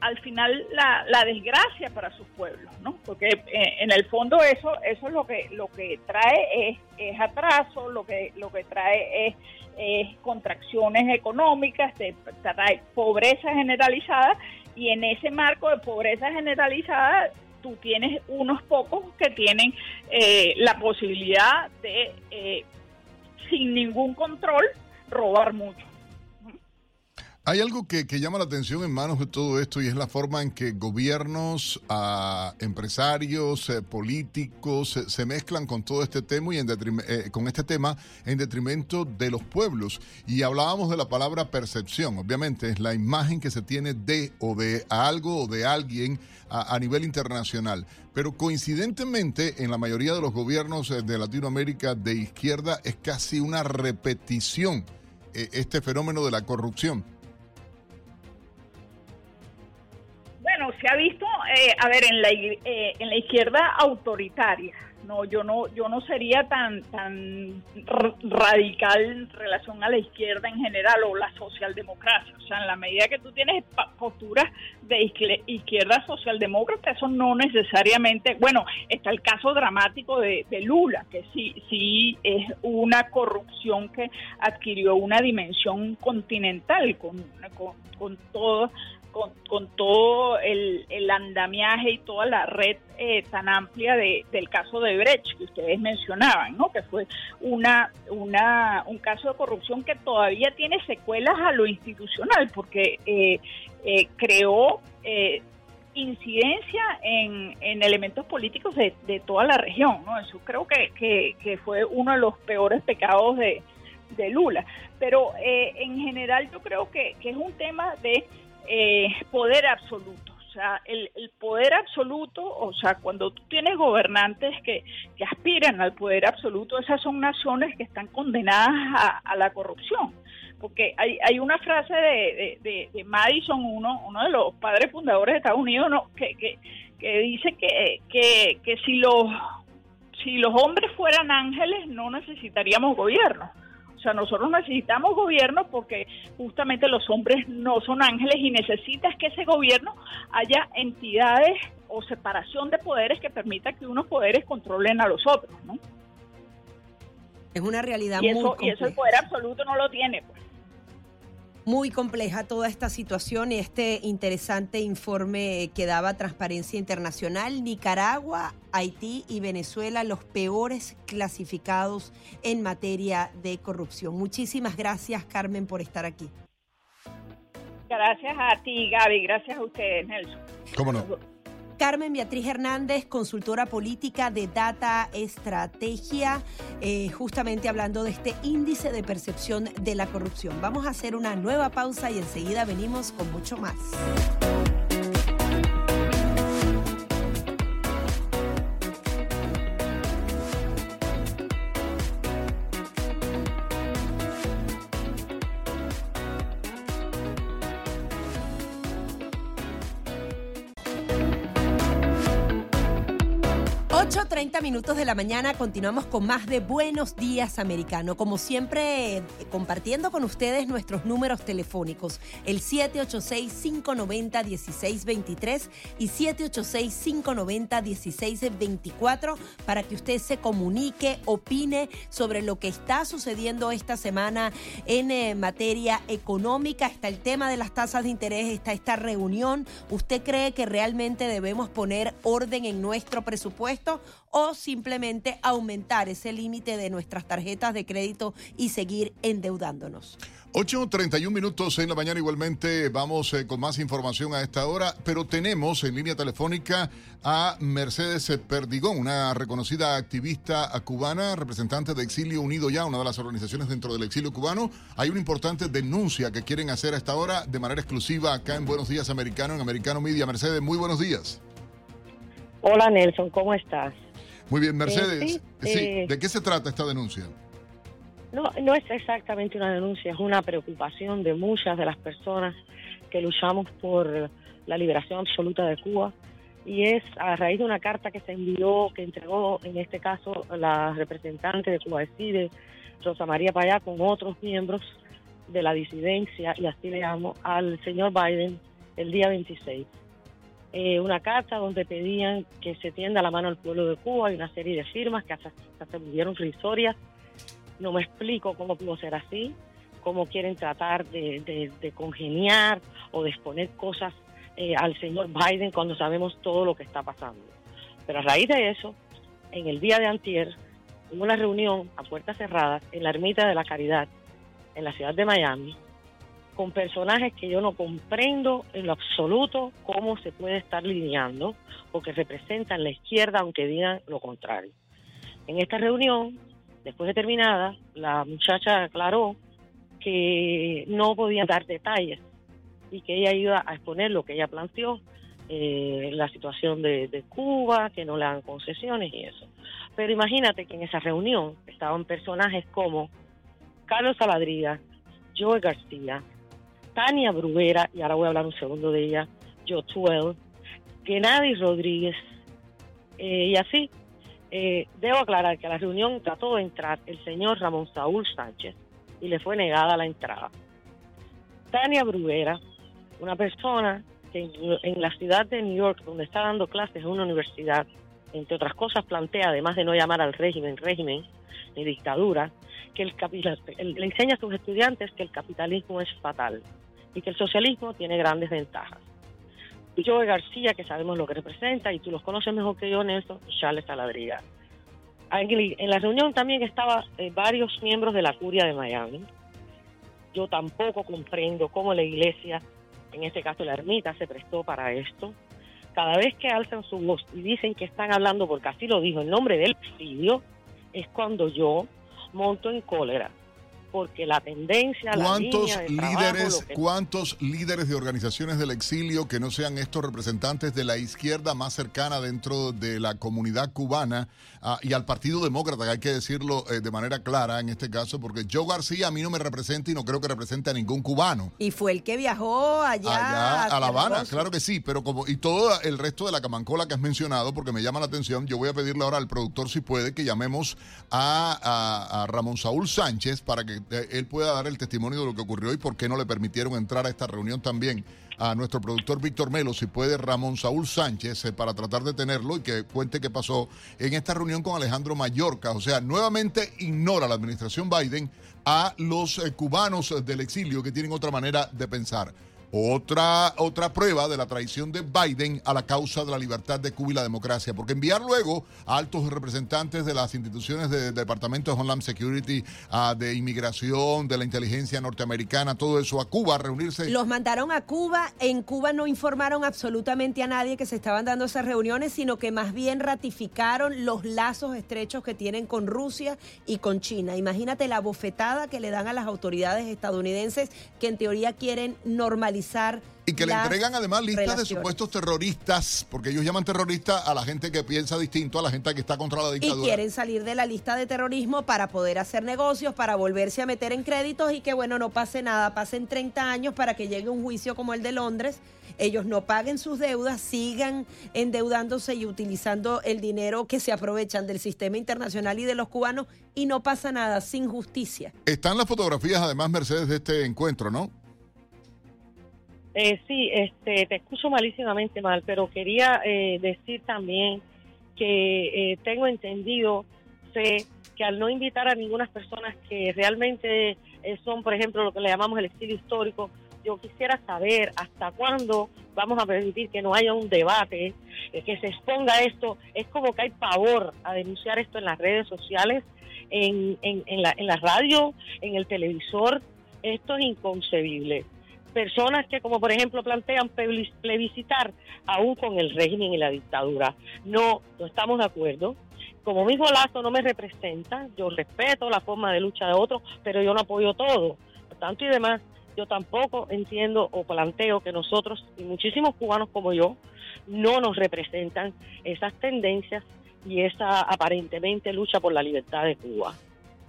al final la, desgracia para sus pueblos, ¿no? Porque eh, en el fondo eso eso es lo que lo que trae es, es atraso, lo que lo que trae es eh, contracciones económicas, te trae pobreza generalizada y en ese marco de pobreza generalizada tú tienes unos pocos que tienen eh, la posibilidad de, eh, sin ningún control, robar mucho. Hay algo que, que, llama la atención en manos de todo esto y es la forma en que gobiernos, uh, empresarios, eh, políticos eh, se mezclan con todo este tema y en eh, con este tema en detrimento de los pueblos. Y hablábamos de la palabra percepción. Obviamente es la imagen que se tiene de o de algo o de alguien a, a nivel internacional. Pero coincidentemente en la mayoría de los gobiernos de Latinoamérica de izquierda es casi una repetición este fenómeno de la corrupción. Bueno, se ha visto, eh, a ver, en la, eh, en la izquierda autoritaria. No, yo no, yo no sería tan, tan radical en relación a la izquierda en general o la socialdemocracia. O sea, en la medida que tú tienes posturas de izquierda socialdemócrata, eso no necesariamente, bueno, está el caso dramático de, Lula, que sí, sí es una corrupción que adquirió una dimensión continental con, con, con todo con, con todo el, andamiaje y toda la red eh, tan amplia de, del caso de Brecht que ustedes mencionaban, ¿no? que fue una, una, un caso de corrupción que todavía tiene secuelas a lo institucional, porque eh, eh, creó eh, incidencia en, en, elementos políticos de, toda la región. ¿no? Eso creo que, que, que fue uno de los peores pecados de, de Lula. Pero eh, en general yo creo que, que es un tema de eh, poder absoluto. O sea, el, el, poder absoluto, o sea, cuando tú tienes gobernantes que, que aspiran al poder absoluto, esas son naciones que están condenadas a, la corrupción. Porque hay, hay una frase de, de, de, Madison, uno, uno de los padres fundadores de Estados Unidos, ¿no? que, que, que dice que, que, que si, los, si los hombres fueran ángeles no necesitaríamos gobierno sea, nosotros necesitamos gobierno porque justamente los hombres no son ángeles y necesitas que ese gobierno haya entidades o separación de poderes que permita que unos poderes controlen a los otros, ¿no? Es una realidad y muy eso, y eso el poder absoluto no lo tiene. Pues. Muy compleja toda esta situación y este interesante informe que daba Transparencia Internacional. Nicaragua, Haití y Venezuela, los peores clasificados en materia de corrupción. Muchísimas gracias, Carmen, por estar aquí. Gracias a ti, Gaby. Gracias a ustedes, Nelson. ¿Cómo no? Carmen Beatriz Hernández, consultora política de Data Estrategia, eh, justamente hablando de este índice de percepción de la corrupción. Vamos a hacer una nueva pausa y enseguida venimos con mucho más. Minutos de la mañana continuamos con más de Buenos Días Americano. Como siempre, compartiendo con ustedes nuestros números telefónicos, el 786-590-1623 y 786-590-1624 para que usted se comunique, opine sobre lo que está sucediendo esta semana en eh, materia económica. Está el tema de las tasas de interés, está esta reunión. ¿Usted cree que realmente debemos poner orden en nuestro presupuesto? O simplemente aumentar ese límite de nuestras tarjetas de crédito y seguir endeudándonos. 8.31 minutos en la mañana igualmente vamos eh, con más información a esta hora, pero tenemos en línea telefónica a Mercedes Perdigón, una reconocida activista cubana, representante de Exilio Unido Ya, una de las organizaciones dentro del exilio cubano. Hay una importante denuncia que quieren hacer a esta hora de manera exclusiva acá en Buenos Días Americano, en Americano Media. Mercedes, muy buenos días. Hola Nelson, ¿cómo estás? Muy bien, Mercedes. Eh, sí, eh, ¿de qué se trata esta denuncia? No, no es exactamente una denuncia, es una preocupación de muchas de las personas que luchamos por la liberación absoluta de Cuba y es a raíz de una carta que se envió, que entregó en este caso la representante de Cuba Decide, Rosa María Payá, con otros miembros de la disidencia, y así le llamo, al señor Biden el día 26. Eh, una carta donde pedían que se tienda la mano al pueblo de Cuba y una serie de firmas que hasta, se volvieron risorias. No me explico cómo pudo ser así, cómo quieren tratar de, de- de congeniar o de exponer cosas eh, al señor Biden cuando sabemos todo lo que está pasando. Pero a raíz de eso, en el día de antier, hubo una reunión a puertas cerradas en la Ermita de la Caridad, en la ciudad de Miami, con personajes que yo no comprendo en lo absoluto cómo se puede estar lidiando, porque representan la izquierda aunque digan lo contrario. En esta reunión, después de terminada, la muchacha aclaró que no podía dar detalles y que ella iba a exponer lo que ella planteó, eh, la situación de, Cuba, que no le dan concesiones y eso. Pero imagínate que en esa reunión estaban personajes como Carlos Saladriga, Joe García, Tania Bruguera, y ahora voy a hablar un segundo de ella, Joe Tuel, Gennady Rodríguez, eh, y así. Eh, debo aclarar que a la reunión trató de entrar el señor Ramón Saúl Sánchez y le fue negada la entrada. Tania Bruguera, una persona que en, la ciudad de New York, donde está dando clases en una universidad, entre otras cosas plantea, además de no llamar al régimen régimen ni dictadura, que el capital, le enseña a sus estudiantes que el capitalismo es fatal y que el socialismo tiene grandes ventajas. Y Joe García, que sabemos lo que representa, y tú los conoces mejor que yo, Nelson, Charles Saladriga. En la reunión también estaban varios miembros de la curia de Miami. Yo tampoco comprendo cómo la iglesia, en este caso la ermita, se prestó para esto. Cada vez que alzan su voz y dicen que están hablando, porque así lo dijo, en nombre del presidio, es cuando yo monto en cólera. Porque la tendencia, la ¿Cuántos línea de líderes, que- cuántos líderes de organizaciones del exilio que no sean estos representantes de la izquierda más cercana dentro de la comunidad cubana ah, y al Partido Demócrata, que hay que decirlo eh, de manera clara en este caso, porque Joe García a mí no me representa y no creo que represente a ningún cubano. Y fue el que viajó allá, Allá a La Habana, claro que sí, pero como y todo el resto de la camancola que has mencionado, porque me llama la atención, yo voy a pedirle ahora al productor si puede que llamemos a, a- a Ramón Saúl Sánchez para que él pueda dar el testimonio de lo que ocurrió y por qué no le permitieron entrar a esta reunión también a nuestro productor Víctor Melo, si puede Ramón Saúl Sánchez, eh, para tratar de tenerlo y que cuente qué pasó en esta reunión con Alejandro Mallorca. O sea, nuevamente ignora la administración Biden a los eh, cubanos del exilio que tienen otra manera de pensar. Otra, otra prueba de la traición de Biden a la causa de la libertad de Cuba y la democracia, porque enviar luego a altos representantes de las instituciones del Departamento de Homeland Security, ah, de inmigración, de la inteligencia norteamericana, todo eso a Cuba a reunirse. Los mandaron a Cuba. En Cuba no informaron absolutamente a nadie que se estaban dando esas reuniones, sino que más bien ratificaron los lazos estrechos que tienen con Rusia y con China. Imagínate la bofetada que le dan a las autoridades estadounidenses que en teoría quieren normalizar y que le entregan además listas de supuestos terroristas, porque ellos llaman terrorista a la gente que piensa distinto, a la gente que está contra la Y dictadura. quieren salir de la lista de terrorismo para poder hacer negocios, para volverse a meter en créditos y que, bueno, no pase nada. Pasen 30 años para que llegue un juicio como el de Londres. Ellos no paguen sus deudas, sigan endeudándose y utilizando el dinero que se aprovechan del sistema internacional y de los cubanos y no pasa nada, sin justicia. Están las fotografías, además, Mercedes, de este encuentro, ¿no? Eh, sí, este, te escucho malísimamente mal, pero quería eh, decir también que eh, tengo entendido, sé que al no invitar a ninguna personas que realmente eh, son, por ejemplo, lo que le llamamos el estilo histórico, yo quisiera saber hasta cuándo vamos a permitir que no haya un debate, eh, que se exponga esto. Es como que hay pavor a denunciar esto en las redes sociales, en, en, en, la, en la radio, en el televisor. Esto es inconcebible personas que, como por ejemplo, plantean plebis- plebiscitar aún con el régimen y la dictadura. No, no estamos de acuerdo. Como mismo Lazo no me representa, yo respeto la forma de lucha de otros, pero yo no apoyo todo. Por tanto y demás, yo tampoco entiendo o planteo que nosotros y muchísimos cubanos como yo no nos representan esas tendencias y esa aparentemente lucha por la libertad de Cuba.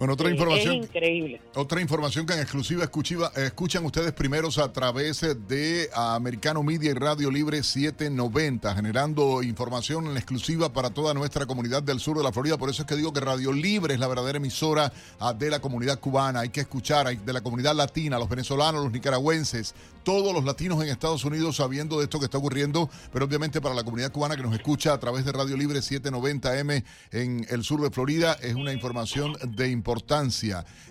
Bueno, otra información. Es increíble. Otra información que en exclusiva escuchiva- escuchan ustedes primeros a través de Americano Media y Radio Libre 790, generando información en exclusiva para toda nuestra comunidad del sur de la Florida. Por eso es que digo que Radio Libre es la verdadera emisora ah, de la comunidad cubana. Hay que escuchar de la comunidad latina, los venezolanos, los nicaragüenses, todos los latinos en Estados Unidos sabiendo de esto que está ocurriendo, pero obviamente para la comunidad cubana que nos escucha a través de Radio Libre 790M en el sur de Florida es una información de importancia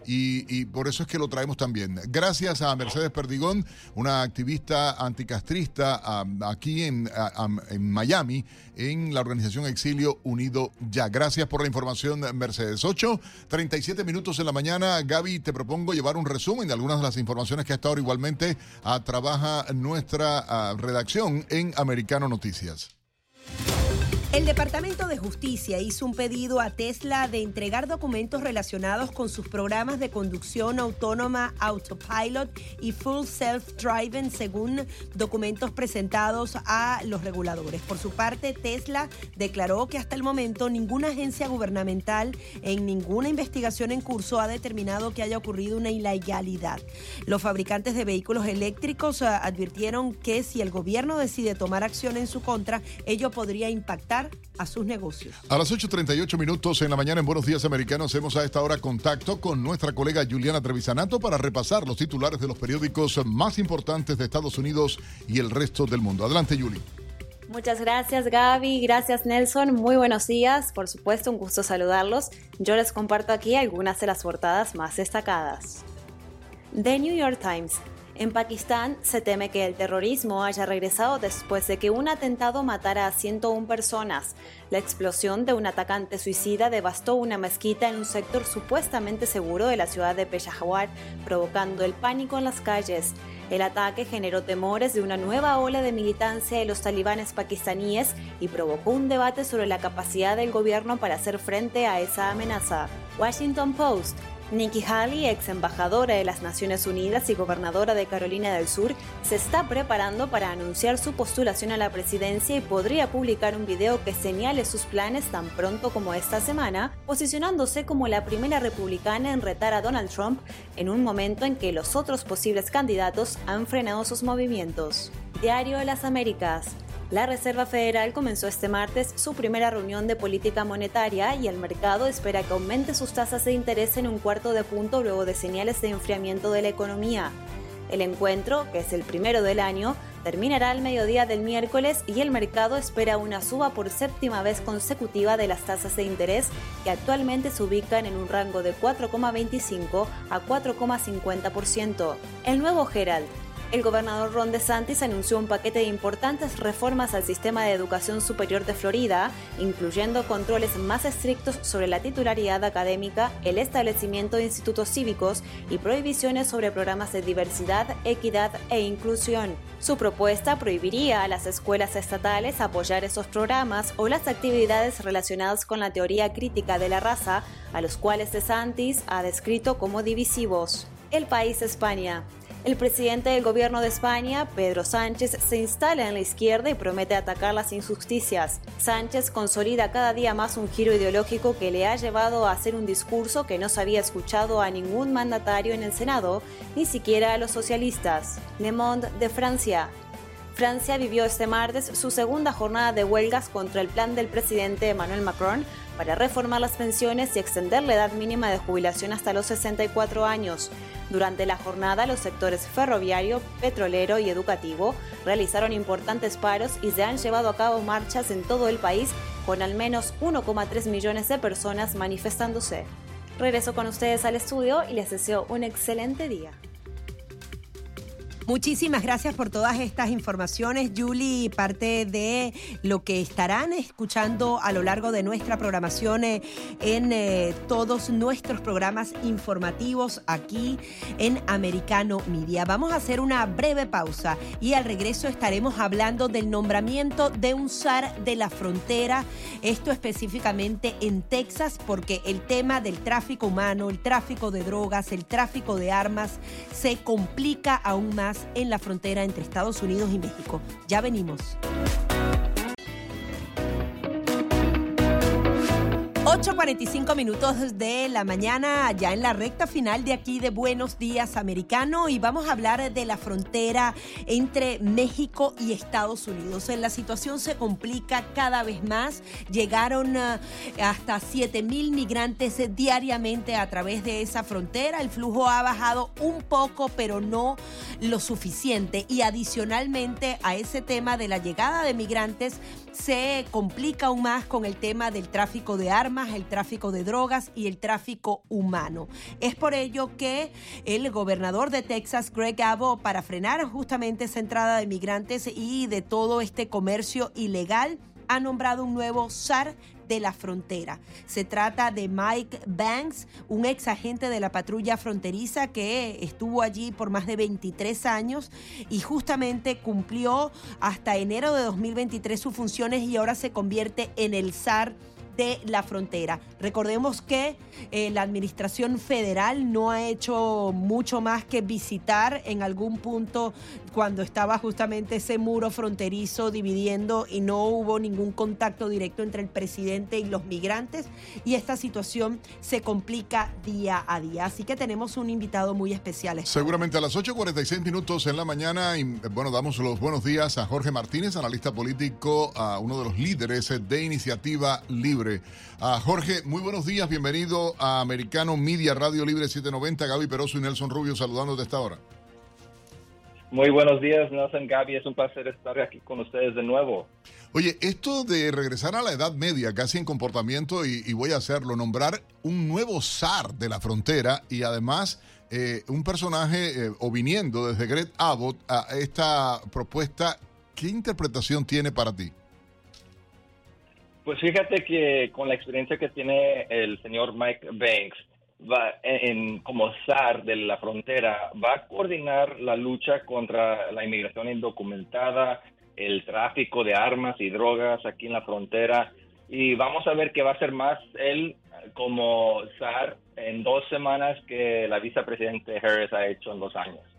y, y por eso es que lo traemos también. Gracias a Mercedes Perdigón, una activista anticastrista ah, aquí en, ah, ah, en Miami, en la organización Exilio Unido Ya. Gracias por la información, Mercedes. 8, 37 minutos en la mañana. Gaby, te propongo llevar un resumen de algunas de las informaciones que hasta ahora igualmente ah, trabaja nuestra ah, redacción en Americano Noticias. El Departamento de Justicia hizo un pedido a Tesla de entregar documentos relacionados con sus programas de conducción autónoma Autopilot y Full Self Driving según documentos presentados a los reguladores. Por su parte, Tesla declaró que hasta el momento ninguna agencia gubernamental en ninguna investigación en curso ha determinado que haya ocurrido una ilegalidad. Los fabricantes de vehículos eléctricos eh, advirtieron que si el gobierno decide tomar acción en su contra, ello podría impactar a sus negocios. A las 8.38 minutos en la mañana en Buenos Días Americanos hacemos a esta hora contacto con nuestra colega Juliana Trevisanato para repasar los titulares de los periódicos más importantes de Estados Unidos y el resto del mundo. Adelante, Juli. Muchas gracias Gaby, gracias Nelson, muy buenos días, por supuesto un gusto saludarlos. Yo les comparto aquí algunas de las portadas más destacadas. The New York Times. En Pakistán se teme que el terrorismo haya regresado después de que un atentado matara a 101 personas. La explosión de un atacante suicida devastó una mezquita en un sector supuestamente seguro de la ciudad de Peshawar, provocando el pánico en las calles. El ataque generó temores de una nueva ola de militancia de los talibanes pakistaníes y provocó un debate sobre la capacidad del gobierno para hacer frente a esa amenaza. Washington Post. Nikki Haley, ex embajadora de las Naciones Unidas y gobernadora de Carolina del Sur, se está preparando para anunciar su postulación a la presidencia y podría publicar un video que señale sus planes tan pronto como esta semana, posicionándose como la primera republicana en retar a Donald Trump en un momento en que los otros posibles candidatos han frenado sus movimientos. Diario de las Américas. La Reserva Federal comenzó este martes su primera reunión de política monetaria y el mercado espera que aumente sus tasas de interés en un cuarto de punto luego de señales de enfriamiento de la economía. El encuentro, que es el primero del año, terminará al mediodía del miércoles y el mercado espera una suba por séptima vez consecutiva de las tasas de interés que actualmente se ubican en un rango de 4,25 a 4,50%. El nuevo Herald, el gobernador Ron DeSantis anunció un paquete de importantes reformas al sistema de educación superior de Florida, incluyendo controles más estrictos sobre la titularidad académica, el establecimiento de institutos cívicos y prohibiciones sobre programas de diversidad, equidad e inclusión. Su propuesta prohibiría a las escuelas estatales apoyar esos programas o las actividades relacionadas con la teoría crítica de la raza, a los cuales DeSantis ha descrito como divisivos. El país España. El presidente del gobierno de España, Pedro Sánchez, se instala en la izquierda y promete atacar las injusticias. Sánchez consolida cada día más un giro ideológico que le ha llevado a hacer un discurso que no se había escuchado a ningún mandatario en el Senado, ni siquiera a los socialistas. Le Monde de Francia. Francia vivió este martes su segunda jornada de huelgas contra el plan del presidente Emmanuel Macron para reformar las pensiones y extender la edad mínima de jubilación hasta los 64 años. Durante la jornada, los sectores ferroviario, petrolero y educativo realizaron importantes paros y se han llevado a cabo marchas en todo el país con al menos 1,3 millones de personas manifestándose. Regreso con ustedes al estudio y les deseo un excelente día. Muchísimas gracias por todas estas informaciones, Julie, parte de lo que estarán escuchando a lo largo de nuestra programación eh, en eh, todos nuestros programas informativos aquí en Americano Media. Vamos a hacer una breve pausa y al regreso estaremos hablando del nombramiento de un SAR de la frontera, esto específicamente en Texas, porque el tema del tráfico humano, el tráfico de drogas, el tráfico de armas se complica aún más en la frontera entre Estados Unidos y México. Ya venimos. 8.45 minutos de la mañana, ya en la recta final de aquí de Buenos Días Americano y vamos a hablar de la frontera entre México y Estados Unidos. La situación se complica cada vez más. Llegaron uh, hasta 7 mil migrantes diariamente a través de esa frontera. El flujo ha bajado un poco, pero no lo suficiente. Y adicionalmente a ese tema de la llegada de migrantes, se complica aún más con el tema del tráfico de armas, el tráfico de drogas y el tráfico humano. Es por ello que el gobernador de Texas, Greg Abbott, para frenar justamente esa entrada de migrantes y de todo este comercio ilegal, ha nombrado un nuevo SAR de la frontera. Se trata de Mike Banks, un ex agente de la patrulla fronteriza que estuvo allí por más de 23 años y justamente cumplió hasta enero de 2023 sus funciones y ahora se convierte en el SAR de la frontera. Recordemos que eh, la administración federal no ha hecho mucho más que visitar en algún punto cuando estaba justamente ese muro fronterizo dividiendo y no hubo ningún contacto directo entre el presidente y los migrantes y esta situación se complica día a día. Así que tenemos un invitado muy especial. Seguramente a las 8.46 minutos en la mañana, y, bueno, damos los buenos días a Jorge Martínez, analista político, a uno de los líderes de Iniciativa Libre. A Jorge, muy buenos días, bienvenido a Americano Media Radio Libre 790, Gaby Peroso y Nelson Rubio saludando de esta hora. Muy buenos días, Nelson Gaby. Es un placer estar aquí con ustedes de nuevo. Oye, esto de regresar a la Edad Media, casi en comportamiento, y, voy a hacerlo, nombrar un nuevo zar de la frontera y además eh, un personaje, eh, o viniendo desde Greg Abbott a esta propuesta, ¿qué interpretación tiene para ti? Pues fíjate que con la experiencia que tiene el señor Mike Banks, va en, como SAR de la frontera, va a coordinar la lucha contra la inmigración indocumentada, el tráfico de armas y drogas aquí en la frontera. Y vamos a ver qué va a ser más él como SAR en dos semanas que la vicepresidente Harris ha hecho en dos años.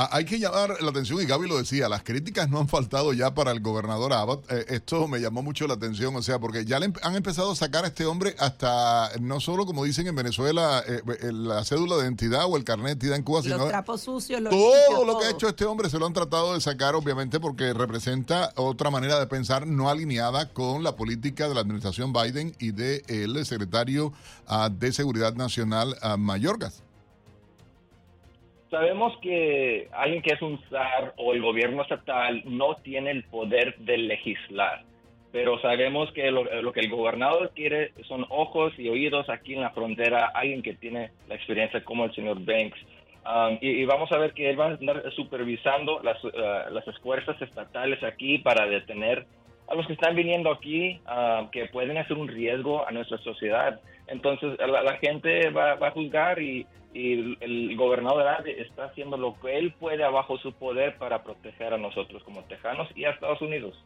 Ah, hay que llamar la atención, y Gaby lo decía, las críticas no han faltado ya para el gobernador Abbott. Eh, esto me llamó mucho la atención, o sea, porque ya le han empezado a sacar a este hombre hasta, no solo como dicen en Venezuela, eh, eh, la cédula de identidad o el carnet de identidad en Cuba, sino... Los trapos sucios, todo lo que ha hecho este hombre se lo han tratado de sacar, obviamente, porque representa otra manera de pensar no alineada con la política de la administración Biden y del el secretario ah, de Seguridad Nacional, uh, Mayorgas. Sabemos que alguien que es un SAR o el gobierno estatal no tiene el poder de legislar, pero sabemos que lo, que el gobernador quiere son ojos y oídos aquí en la frontera, alguien que tiene la experiencia como el señor Banks. Um, y, vamos a ver que él va a estar supervisando las, uh, las estatales aquí para detener a los que están viniendo aquí uh, que pueden hacer un riesgo a nuestra sociedad. Entonces la, gente va, a juzgar y, y el gobernador está haciendo lo que él puede abajo su poder para proteger a nosotros como tejanos y a Estados Unidos.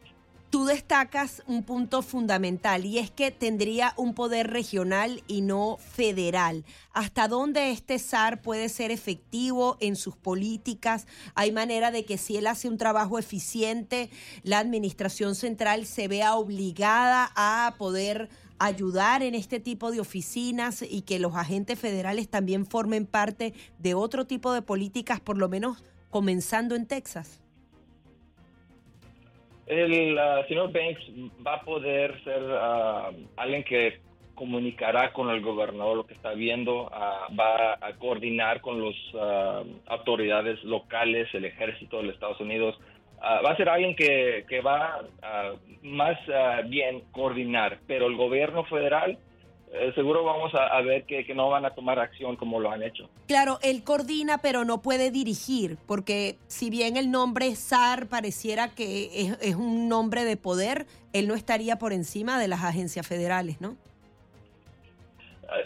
Tú destacas un punto fundamental y es que tendría un poder regional y no federal. ¿Hasta dónde este SAR puede ser efectivo en sus políticas? ¿Hay manera de que si él hace un trabajo eficiente, la administración central se vea obligada a poder ayudar en este tipo de oficinas y que los agentes federales también formen parte de otro tipo de políticas, por lo menos comenzando en Texas? El uh, señor Banks va a poder ser uh, alguien que comunicará con el gobernador lo que está viendo, uh, va a coordinar con las autoridades locales, el ejército de los Estados Unidos, Ah, va a ser alguien que, que va uh, más uh, bien coordinar, pero el gobierno federal eh, seguro vamos a, ver que, que, no van a tomar acción como lo han hecho. Claro, él coordina, pero no puede dirigir, porque si bien el nombre SAR pareciera que es, es un nombre de poder, él no estaría por encima de las agencias federales, ¿no?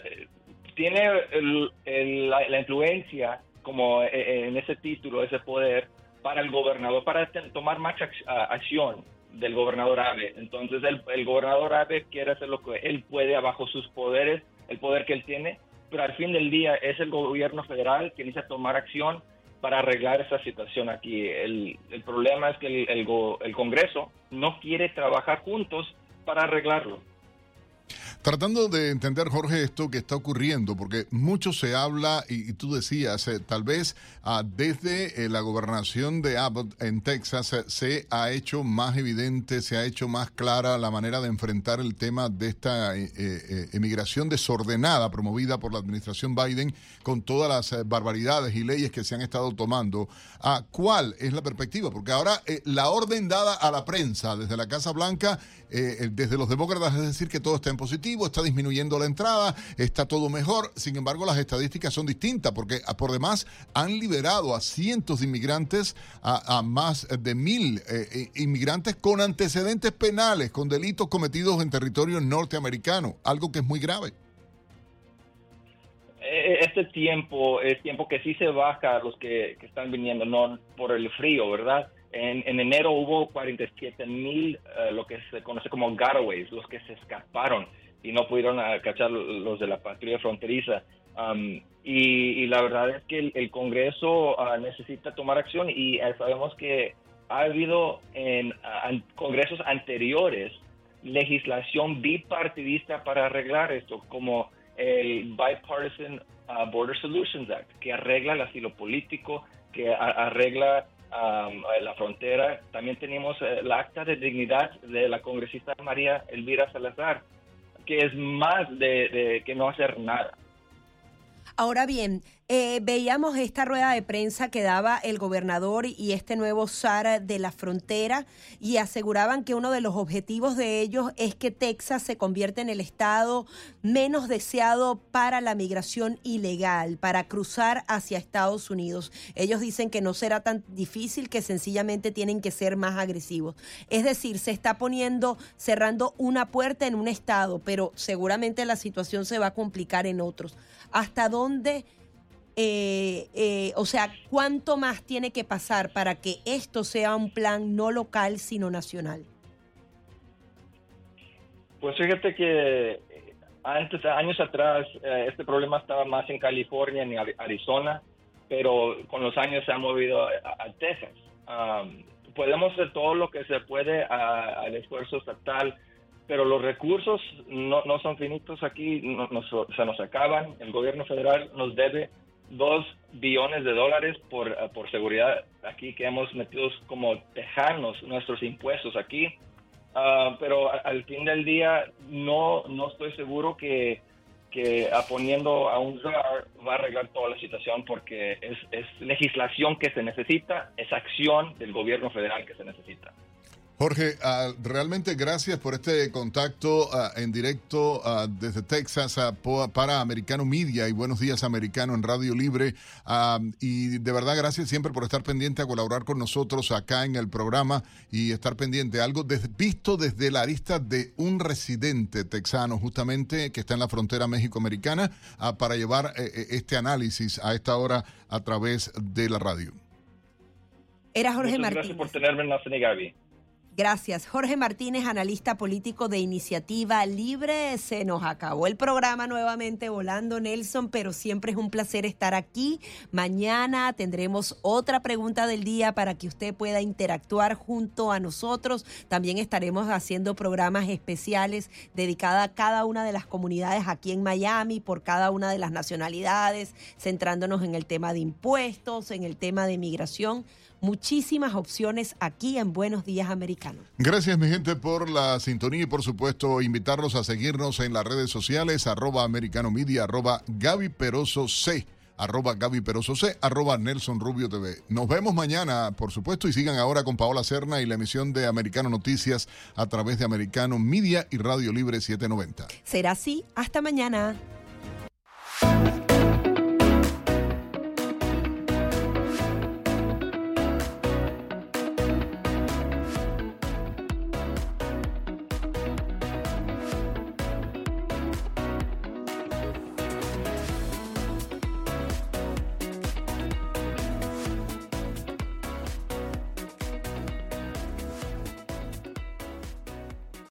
Eh, tiene el, el, la, la influencia como eh, en ese título, ese poder, para el gobernador, para tomar más acción del gobernador Abe. Entonces el, gobernador Abe quiere hacer lo que él puede abajo sus poderes, el poder que él tiene, pero al fin del día es el gobierno federal que necesita tomar acción para arreglar esta situación aquí. El, problema es que el, el Congreso no quiere trabajar juntos para arreglarlo. Tratando de entender, Jorge, esto que está ocurriendo, porque mucho se habla, y, tú decías, eh, tal vez ah, desde eh, la gobernación de Abbott en Texas eh, se ha hecho más evidente, se ha hecho más clara la manera de enfrentar el tema de esta emigración desordenada promovida por la administración Biden con todas las barbaridades y leyes que se han estado tomando. Ah, ¿Cuál es la perspectiva? Porque ahora la orden dada a la prensa desde la Casa Blanca, desde los demócratas, es decir, que todo está en positivo está disminuyendo la entrada, está todo mejor. Sin embargo, las estadísticas son distintas porque ah, por demás han liberado a cientos de inmigrantes, a, más de mil eh, eh, inmigrantes con antecedentes penales, con delitos cometidos en territorio norteamericano, algo que es muy grave eh, este tiempo es tiempo que sí se baja los que, están viniendo, por el frío, ¿verdad? En, enero hubo 47 mil, lo que se conoce como garaways, los que se escaparon y no pudieron cachar los de la patrulla fronteriza. Um, y, la verdad es que el, Congreso ah, necesita tomar acción y eh, sabemos que ha habido en congresos anteriores legislación bipartidista para arreglar esto, como el Bipartisan ah, Border Solutions Act, que arregla el asilo político, que arregla um, la frontera. También tenemos el eh, acta de dignidad de la congresista María Elvira Salazar, que es más de, que no hacer nada. Ahora bien, eh, veíamos esta rueda de prensa que daba el gobernador y este nuevo SAR de la frontera y aseguraban que uno de los objetivos de ellos es que Texas se convierta en el estado menos deseado para la migración ilegal, para cruzar hacia Estados Unidos. Ellos dicen que no será tan difícil, que sencillamente tienen que ser más agresivos. Es decir, se está poniendo, cerrando una puerta en un estado, pero seguramente la situación se va a complicar en otros. ¿Hasta dónde? Eh, eh, o sea, ¿cuánto más tiene que pasar para que esto sea un plan no local, sino nacional? Pues fíjate que eh, antes, años atrás, este problema estaba más en California, en Arizona. pero con los años se ha movido a, Texas. Um, podemos hacer todo lo que se puede al esfuerzo estatal, pero los recursos no, no son finitos aquí, no- nos- se nos acaban. El gobierno federal nos debe dos billones de dólares por, eh, por seguridad aquí que hemos metido como tejanos nuestros impuestos aquí. Ah, pero al fin del día no, no estoy seguro que, que poniendo a un czar va a arreglar toda la situación porque es, es legislación que se necesita, es acción del gobierno federal que se necesita. Jorge, ah, realmente gracias por este contacto ah, en directo ah, desde Texas para Americano Media y Buenos Días Americano en Radio Libre. Ah, y de verdad gracias siempre por estar pendiente a colaborar con nosotros acá en el programa y estar pendiente. Algo des- visto desde la arista de un residente texano justamente que está en la frontera México-Americana para llevar eh, eh, este análisis a esta hora a través de la radio. Era Jorge Muchas Martínez. gracias por tenerme en la Gaby. Gracias. Jorge Martínez, analista político de Iniciativa Libre. Se nos acabó el programa nuevamente volando, Nelson, pero siempre es un placer estar aquí. Mañana tendremos otra pregunta del día para que usted pueda interactuar junto a nosotros. También estaremos haciendo programas especiales dedicados a cada una de las comunidades aquí en Miami, por cada una de las nacionalidades, centrándonos en el tema de impuestos, en el tema de migración muchísimas opciones aquí en Buenos Días Americanos. Gracias mi gente por la sintonía y por supuesto invitarlos a seguirnos en las redes sociales arroba americano media arroba Gaby Peroso C arroba Gaby Peroso C arroba Nelson Rubio TV. Nos vemos mañana por supuesto y sigan ahora con Paola Cerna y la emisión de Americano Noticias a través de Americano Media y Radio Libre 790. Será así. Hasta mañana.